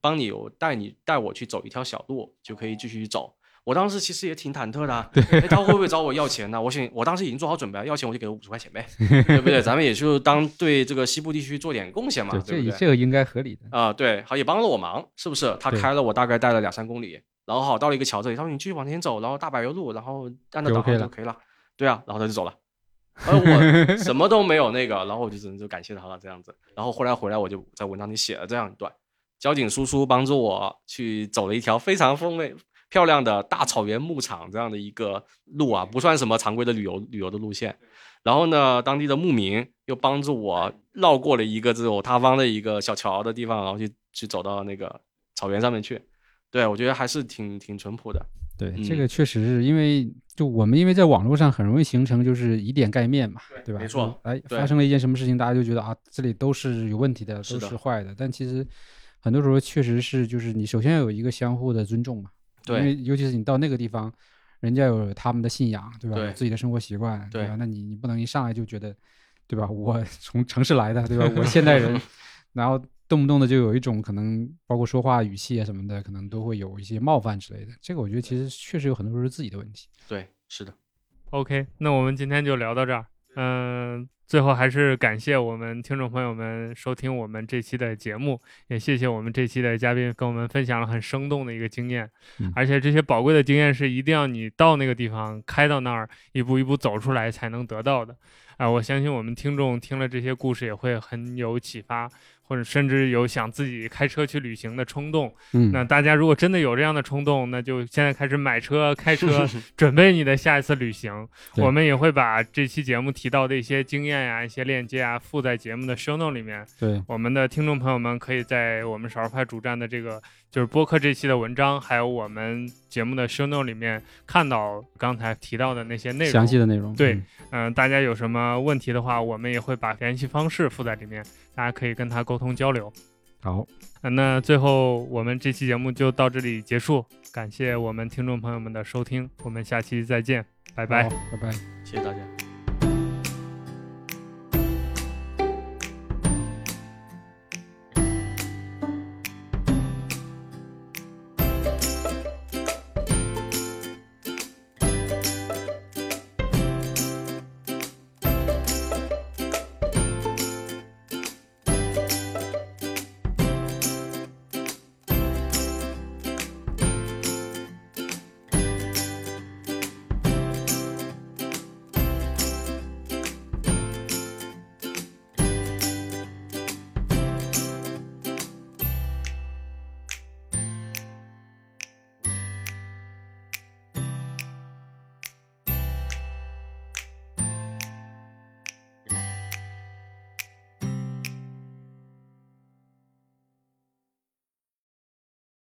帮你，我带你带我去走一条小路，就可以继续走。我当时其实也挺忐忑的，对，他会不会找我要钱呢？我想，我当时已经做好准备了，要钱我就给我五十块钱呗，对不对？咱们也就当对这个西部地区做点贡献嘛，对不对？这个应该合理的啊，对，好也帮了我忙，是不是？他开了我大概带了两三公里，然后好到了一个桥这里，他说你继续往前走，然后大柏油路，然后按照导航就可以了，对啊，然后他就走了，而我什么都没有那个，然后我就只能就感谢他了这样子，然后后来回来我就在文章里写了这样一段，交警叔叔帮助我去走了一条非常风味。漂亮的大草原牧场这样的一个路啊，不算什么常规的旅游旅游的路线。然后呢，当地的牧民又帮助我绕过了一个这种塌方的一个小桥的地方，然后去去走到那个草原上面去。对我觉得还是挺挺淳朴的。对，这个确实是因为就我们因为在网络上很容易形成就是以点盖面嘛，对吧？没错。哎，发生了一件什么事情，大家就觉得啊，这里都是有问题的，都是坏的。但其实很多时候确实是就是你首先要有一个相互的尊重嘛。对，因为尤其是你到那个地方，人家有他们的信仰，对吧？对，自己的生活习惯，对吧？那你你不能一上来就觉得，对吧？我从城市来的，对吧？我现代人，然后动不动的就有一种可能，包括说话语气啊什么的，可能都会有一些冒犯之类的。这个我觉得其实确实有很多时候是自己的问题。对，是的。OK，那我们今天就聊到这儿。嗯。最后还是感谢我们听众朋友们收听我们这期的节目，也谢谢我们这期的嘉宾跟我们分享了很生动的一个经验，而且这些宝贵的经验是一定要你到那个地方开到那儿一步一步走出来才能得到的。啊，我相信我们听众听了这些故事也会很有启发。或者甚至有想自己开车去旅行的冲动，嗯，那大家如果真的有这样的冲动，那就现在开始买车、开 车，准备你的下一次旅行。我们也会把这期节目提到的一些经验呀、一些链接啊，附在节目的 show note 里面。对，我们的听众朋友们可以在我们少儿派主站的这个。就是播客这期的文章，还有我们节目的 show note 里面看到刚才提到的那些内容，详细的内容。对，嗯，大家有什么问题的话，我们也会把联系方式附在里面，大家可以跟他沟通交流。好，那最后我们这期节目就到这里结束，感谢我们听众朋友们的收听，我们下期再见，拜拜，拜拜，谢谢大家。